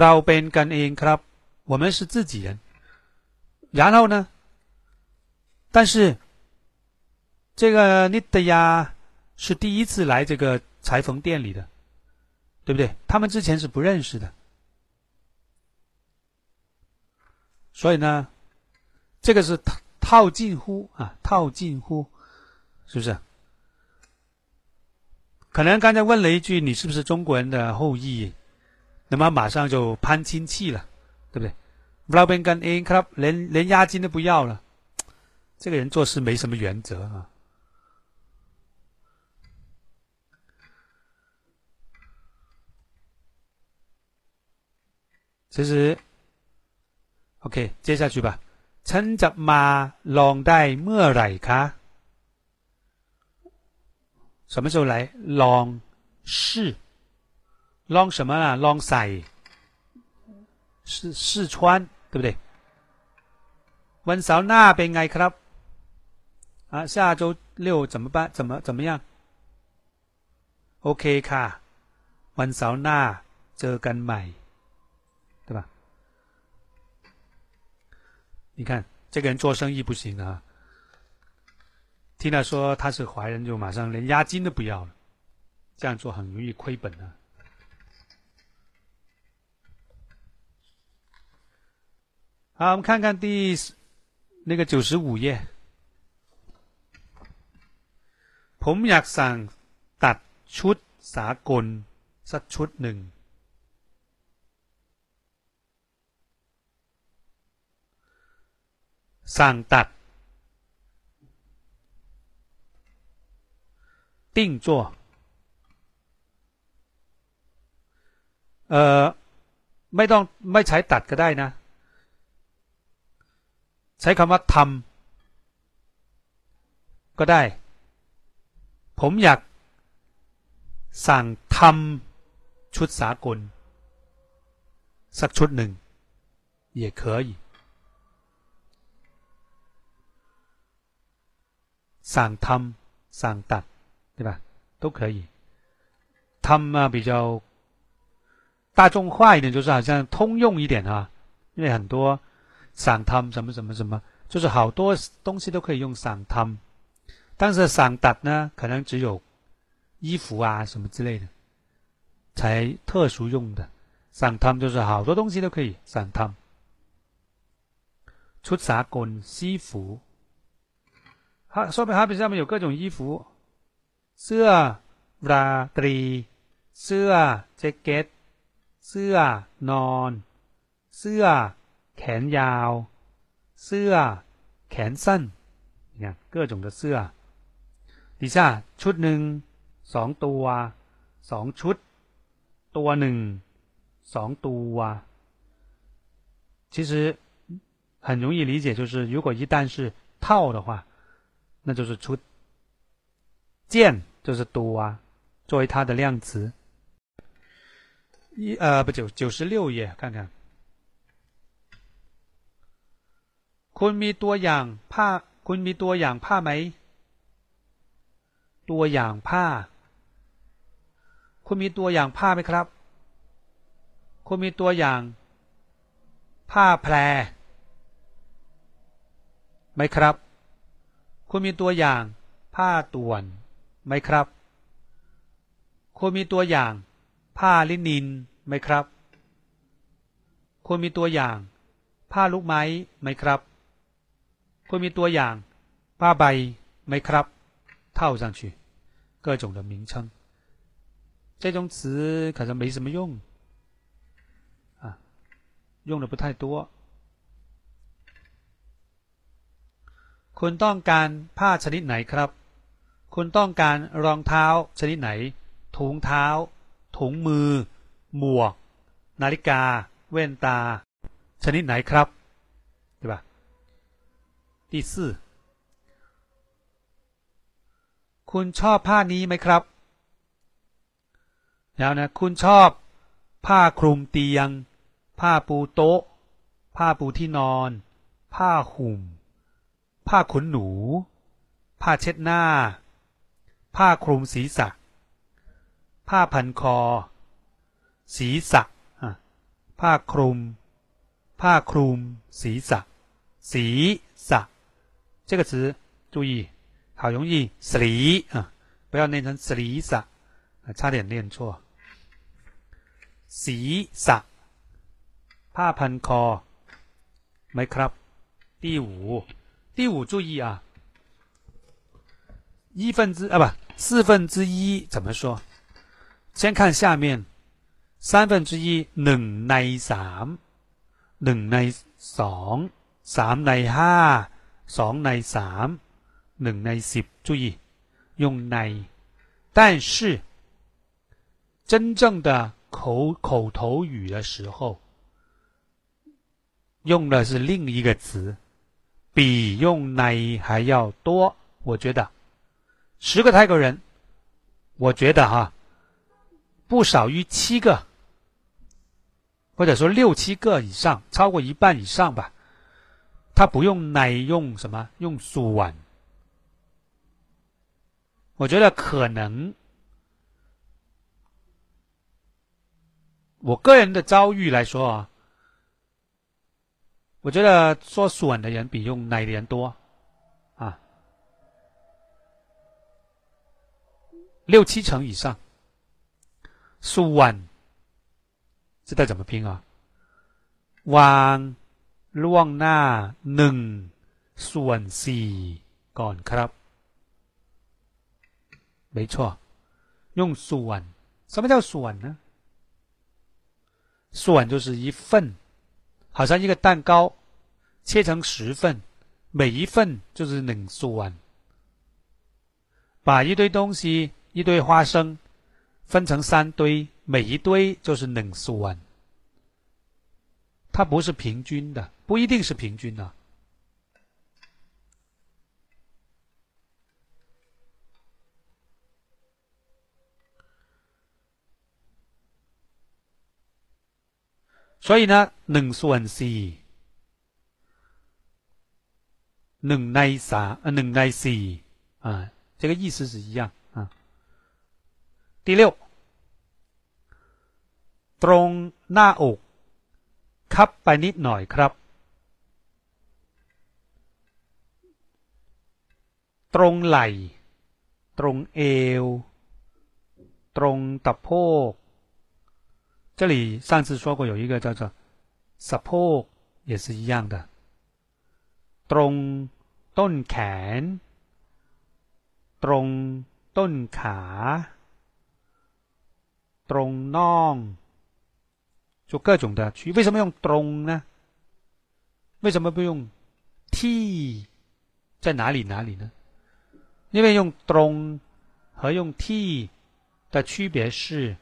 เราเป็นกันเองครับ 我们是自己人。然后呢？但是这个尼德亚是第一次来这个裁缝店里的，对不对？他们之前是不认识的， 所以呢，这个是套近乎啊，套近乎，是不是？可能刚才问了一句：“你是不是中国人的后裔？”那么马上就攀亲戚了，对不对？老边跟 A club 连连押金都不要了，这个人做事没什么原则啊。其实 ，OK，接下去吧。ฉันจะมาลองได้เมื่อไหร่คะ什么时候来？ลอง试。ลอง什么啊？ลองใส่试试穿，对不对？วันเสาร์หน้าเป็นไงครับ啊，下周六怎么办？怎么怎么样？OK ค่ะวันเสาร์หน้าเจอกันใหม่， 你看这个人做生意不行啊，听他说他是华人，就马上连押金都不要了，这样做很容易亏本啊。好，我们看看第那个九十五页。ผมอยากสั่งตัดชุดสากลสักชุดหนึ่ง สั่งตัด定做เอ่อไม่ต้องไม่ใช้ตัดก็ได้นะใช้คำว่าทำก็ได้ ผมอยากสั่งทำชุดสากลสักชุดหนึ่ง也可以 สั่งทำสั่งตัด对吧都可以ทำ啊比较大众化一点就是好像通用一点啊因为很多散汤什么什么什么，就是好多东西都可以用散汤，但是散达呢，可能只有衣服啊什么之类的才特殊用的。散汤就是好多东西都可以散汤。出啥滚西服， 好说明好比上面有各种衣服，เสื้อราตรีเสื้อแจ็คเก็ตเสื้อนอนเสื้อแขนยาวเสื้อแขนสั้นเนี่ย各种的เสื้อ底下ชุดหนึ่งสองตัวสองชุด ตัวหนึ่งสองตัว其实很容易理解，就是如果一旦是套的话， 那就是出件就是多啊，作为它的量词。一呃不九九十六页看看。คุณมีตัวอย่างผ้า คุณมีตัวอย่างผ้าไหม ตัวอย่างผ้า คุณมีตัวอย่างผ้าไหมครับ คุณมีตัวอย่าง ผ้าแพรไหมครับ คุณมีตัวอย่าง ผ้าต่วนไหมครับ คุณมีตัวอย่าง ผ้าลินินไหมครับ คุณมีตัวอย่าง ผ้าลูกไม้ไหมครับ会มีตัวอย่างผ้าใบไหมครับ套上去各种的名称这种词可能没什么用啊用的不太多 คุณต้องการผ้าชนิดไหนครับ คุณต้องการรองเท้าชนิดไหน ถุงเท้า ถุงมือ หมวก นาฬิกาเว่นตา ชนิดไหนครับใช่ปะที่สี่คุณชอบผ้านี้ไหมครับ แล้วนะ คุณชอบ ผ้าคลุมเตียง ผ้าปูโต๊ะ ผ้าปูที่นอน ผ้าห่ม ผ้าขนหนู ผ้าเช็ดหน้า ผ้าคลุมศีรษะ ผ้าพันคอ ศีรษะผ้าคลุม ผ้าคลุมศีรษะศีษะ这个词注意，好容易死离啊，不要念成死离撒，差点念错。ศีษะผ้าพันคอไหมครับ第五， 第五注意啊，一分之啊不四分之一怎么说？先看下面，三分之一หนึ่งในสามหนึ่งในสองสามในห้าสองในสามหนึ่งในสิบ注意用ใน但是真正的口口头语的时候，用的是另一个词， 比用奶还要多。我觉得十个泰国人，我觉得哈。不少于七个，或者说六七个以上，超过一半以上吧。他不用奶，用什么？用苏碗。我觉得可能，我个人的遭遇来说啊，我觉得说苏碗的人比用奶的人多啊，六七成以上。苏万，知道怎么拼啊？วล่วงหน้าหนึ่งส่วนสี่ก่อนครับ。没错，用ส่วน。什么叫ส่วน呢？ส่วน就是一份，好像一个蛋糕 切成十份，每一份就是冷素丸。把一堆东西，一堆花生，分成三堆，每一堆就是冷素丸。它不是平均的，不一定是平均的。所以呢，冷素丸是。 苏完是冷奈啥？呃，冷奈是啊，这个意思是一样。第六，ตรงหน้าอกคับไปนิดหน่อยครับ ตรงไหล่ ตรงเอว ตรงตะโพก这里上次说过有一个叫做สะโพก也是一样的 ตรงต้นแขน ตรงต้นขา中弄，就各种的区。为什么用中呢？为什么不用 t？在哪里哪里呢？因为用中和用 t 的区别是，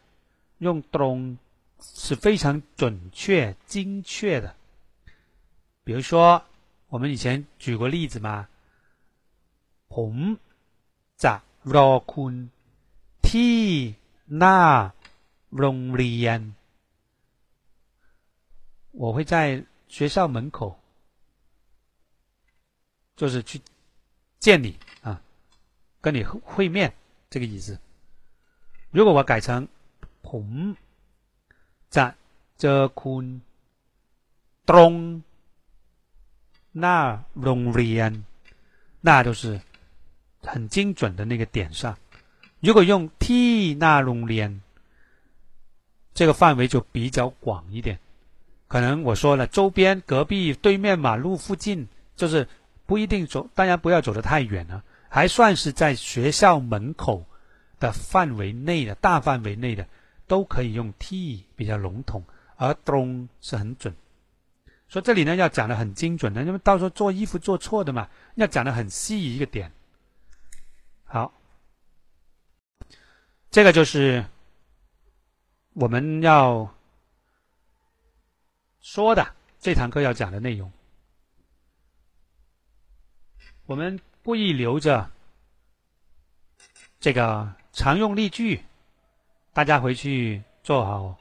用中是非常准确、精确的。比如说， 我们以前举过例子嘛，ผมจะรอคุณที่หน้าโรง我会在学校门口，就是去见你啊，跟你会面这个意思。如果我改成ผมจะเจอคุณตรง 那隆连那就是很精准的那个点上。如果用 t 那隆连这个范围就比较广一点。可能我说了周边隔壁对面马路附近就是不一定走当然不要走得太远了还算是在学校门口的范围内的大范围内的都可以用 t 比较笼统而东是很准所以这里呢要讲的很精准的，因为到时候做衣服做错的嘛，要讲的很细一个点。好，这个就是。我们要说的这堂课要讲的内容，我们故意留着这个常用例句，大家回去做好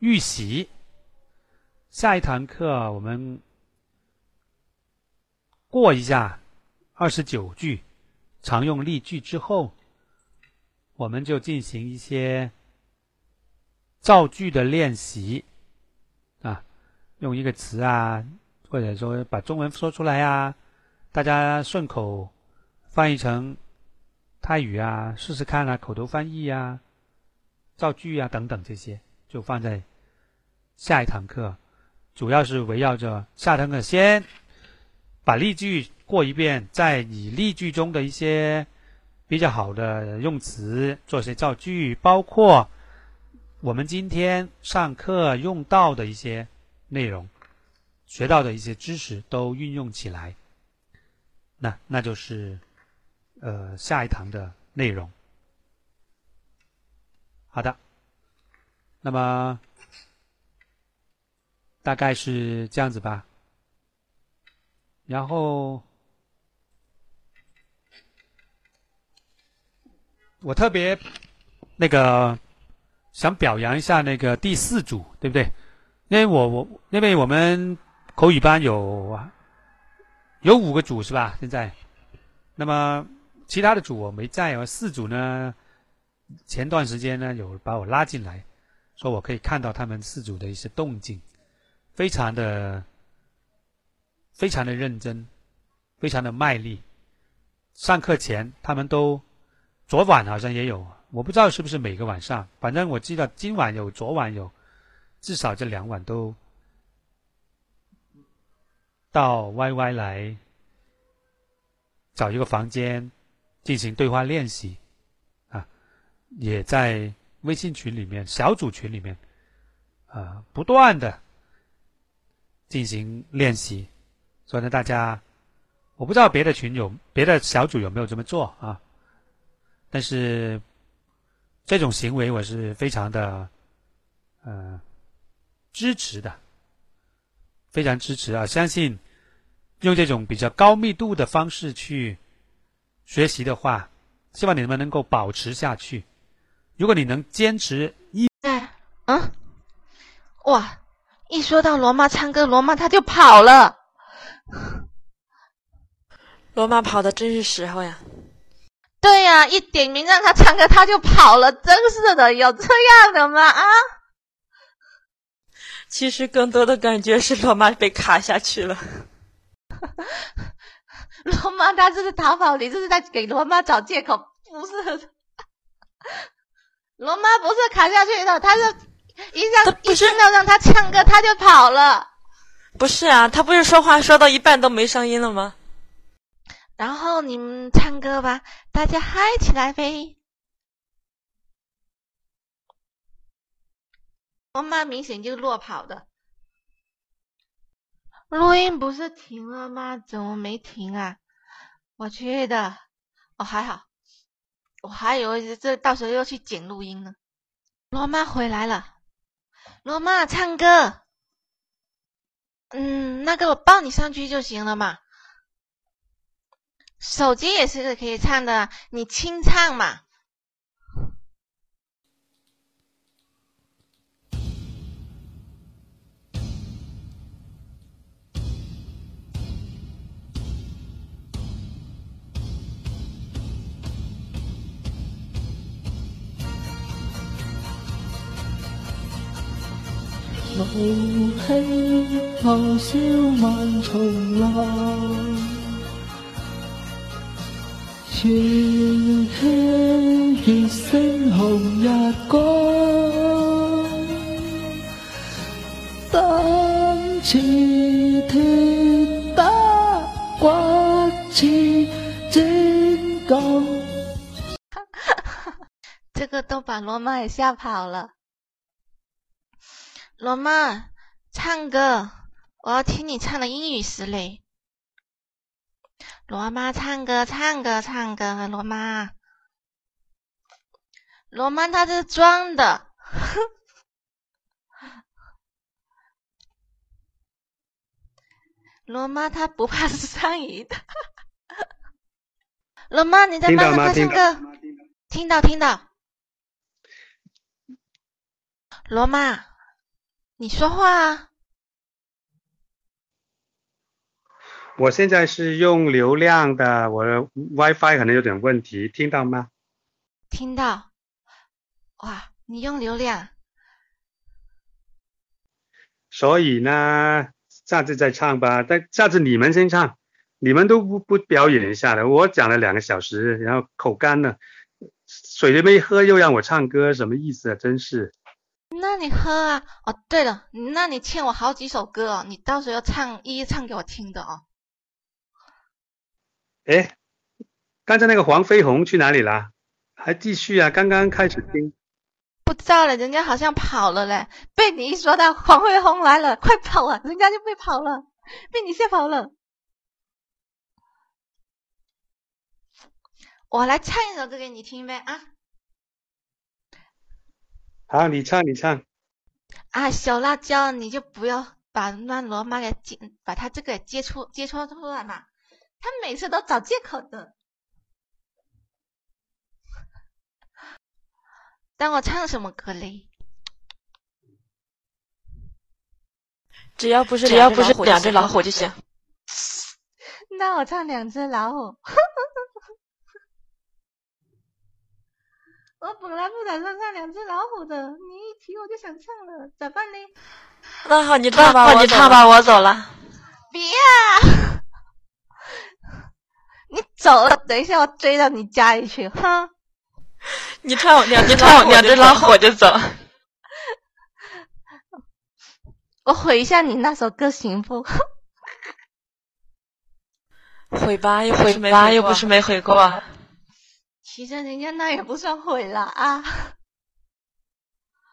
预习。下一堂课我们过一下二十九句常用例句之后，我们就进行一些。造句的练习啊，用一个词啊，或者说把中文说出来啊，大家顺口翻译成泰语啊，试试看啊，口头翻译啊，造句啊等等这些，就放在下一堂课，主要是围绕着下堂课先把例句过一遍，再以例句中的一些比较好的用词做一些造句，包括我们今天上课用到的一些内容，学到的一些知识都运用起来。那那就是呃下一堂的内容。好的，那么大概是这样子吧。然后我特别那个想表扬一下那个第四组，对不对？因为我我因为我们口语班有有五个组是吧？现在，那么其他的组我没在，而四组呢，前段时间呢有把我拉进来，说我可以看到他们四组的一些动静，非常的非常的认真，非常的卖力。上课前他们都，昨晚好像也有，我不知道是不是每个晚上，反正我记得今晚有，昨晚有，至少这两晚都到 Y Y 来找一个房间进行对话练习，啊，也在微信群里面、小组群里面，啊，不断的进行练习。所以呢，大家我不知道别的群有、别的小组有没有这么做啊，但是这种行为我是非常的呃支持的，非常支持啊！相信用这种比较高密度的方式去学习的话，希望你们能够保持下去。如果你能坚持一，哎，嗯，哇，一说到罗妈唱歌，罗妈她就跑了。罗妈跑的真是时候呀！对呀、一点名让她唱歌，她就跑了，真是的，有这样的吗？啊，其实更多的感觉是罗妈被卡下去了。罗妈她这是逃跑，你这是在给罗妈找借口，不是？罗妈不是卡下去的，她是一让她不是一听到让他唱歌，他就跑了。不是啊，他不是说话说到一半都没声音了吗？然后你们唱歌吧，大家嗨起来呗！我妈明显就是落跑的。录音不是停了吗？怎么没停啊？我去的，哦还好，我还以为这到时候又去剪录音呢。罗妈回来了，罗妈唱歌。嗯，那个我抱你上去就行了嘛。手机也是可以唱的，你清唱嘛。怒氣咆哮萬重浪，潮氣越升紅日光，膽似鐵打骨似尖鋼。这个都把罗马也吓跑了。罗妈，唱歌，我要听你唱的英语诗嘞。罗妈唱歌，唱歌，唱歌，罗妈，罗妈她是装的。罗妈她不怕上瘾的。罗妈，你在听到慢吗听着歌唱歌。听到，听到。罗妈，你说话啊！我现在是用流量的，我的 WiFi 可能有点问题，听到吗？听到。哇，你用流量，所以呢，下次再唱吧。但下次你们先唱，你们都不不表演一下的。我讲了两个小时，然后口干了，水都没喝，又让我唱歌，什么意思啊？真是。那你喝啊！哦，对了，那你欠我好几首歌哦，你到时候要唱一一唱给我听的哦。哎，刚才那个黄飞鸿去哪里了？还继续啊？刚刚开始听。不知道了，人家好像跑了嘞。被你一说到黄飞鸿来了，快跑啊！人家就被跑了，被你吓跑了。我来唱一首歌给你听呗啊！好，你唱，你唱。啊，小辣椒，你就不要把那罗马给接，把他这个接出接出出来嘛。他每次都找借口的。当我唱什么歌嘞？只要不是只要不是两只老虎就行。那我唱两只老虎。我本来不打算唱两只老虎的，你一提我就想唱了，咋办呢？那好，你唱吧，你唱吧，我走了。别啊！你走了，等一下我追到你家里去，哼！你唱两 你唱两只老虎我就走。我毁一下你那首歌行不？毁吧，又毁吧，又不是没毁过。其实人家那也不算毁了啊。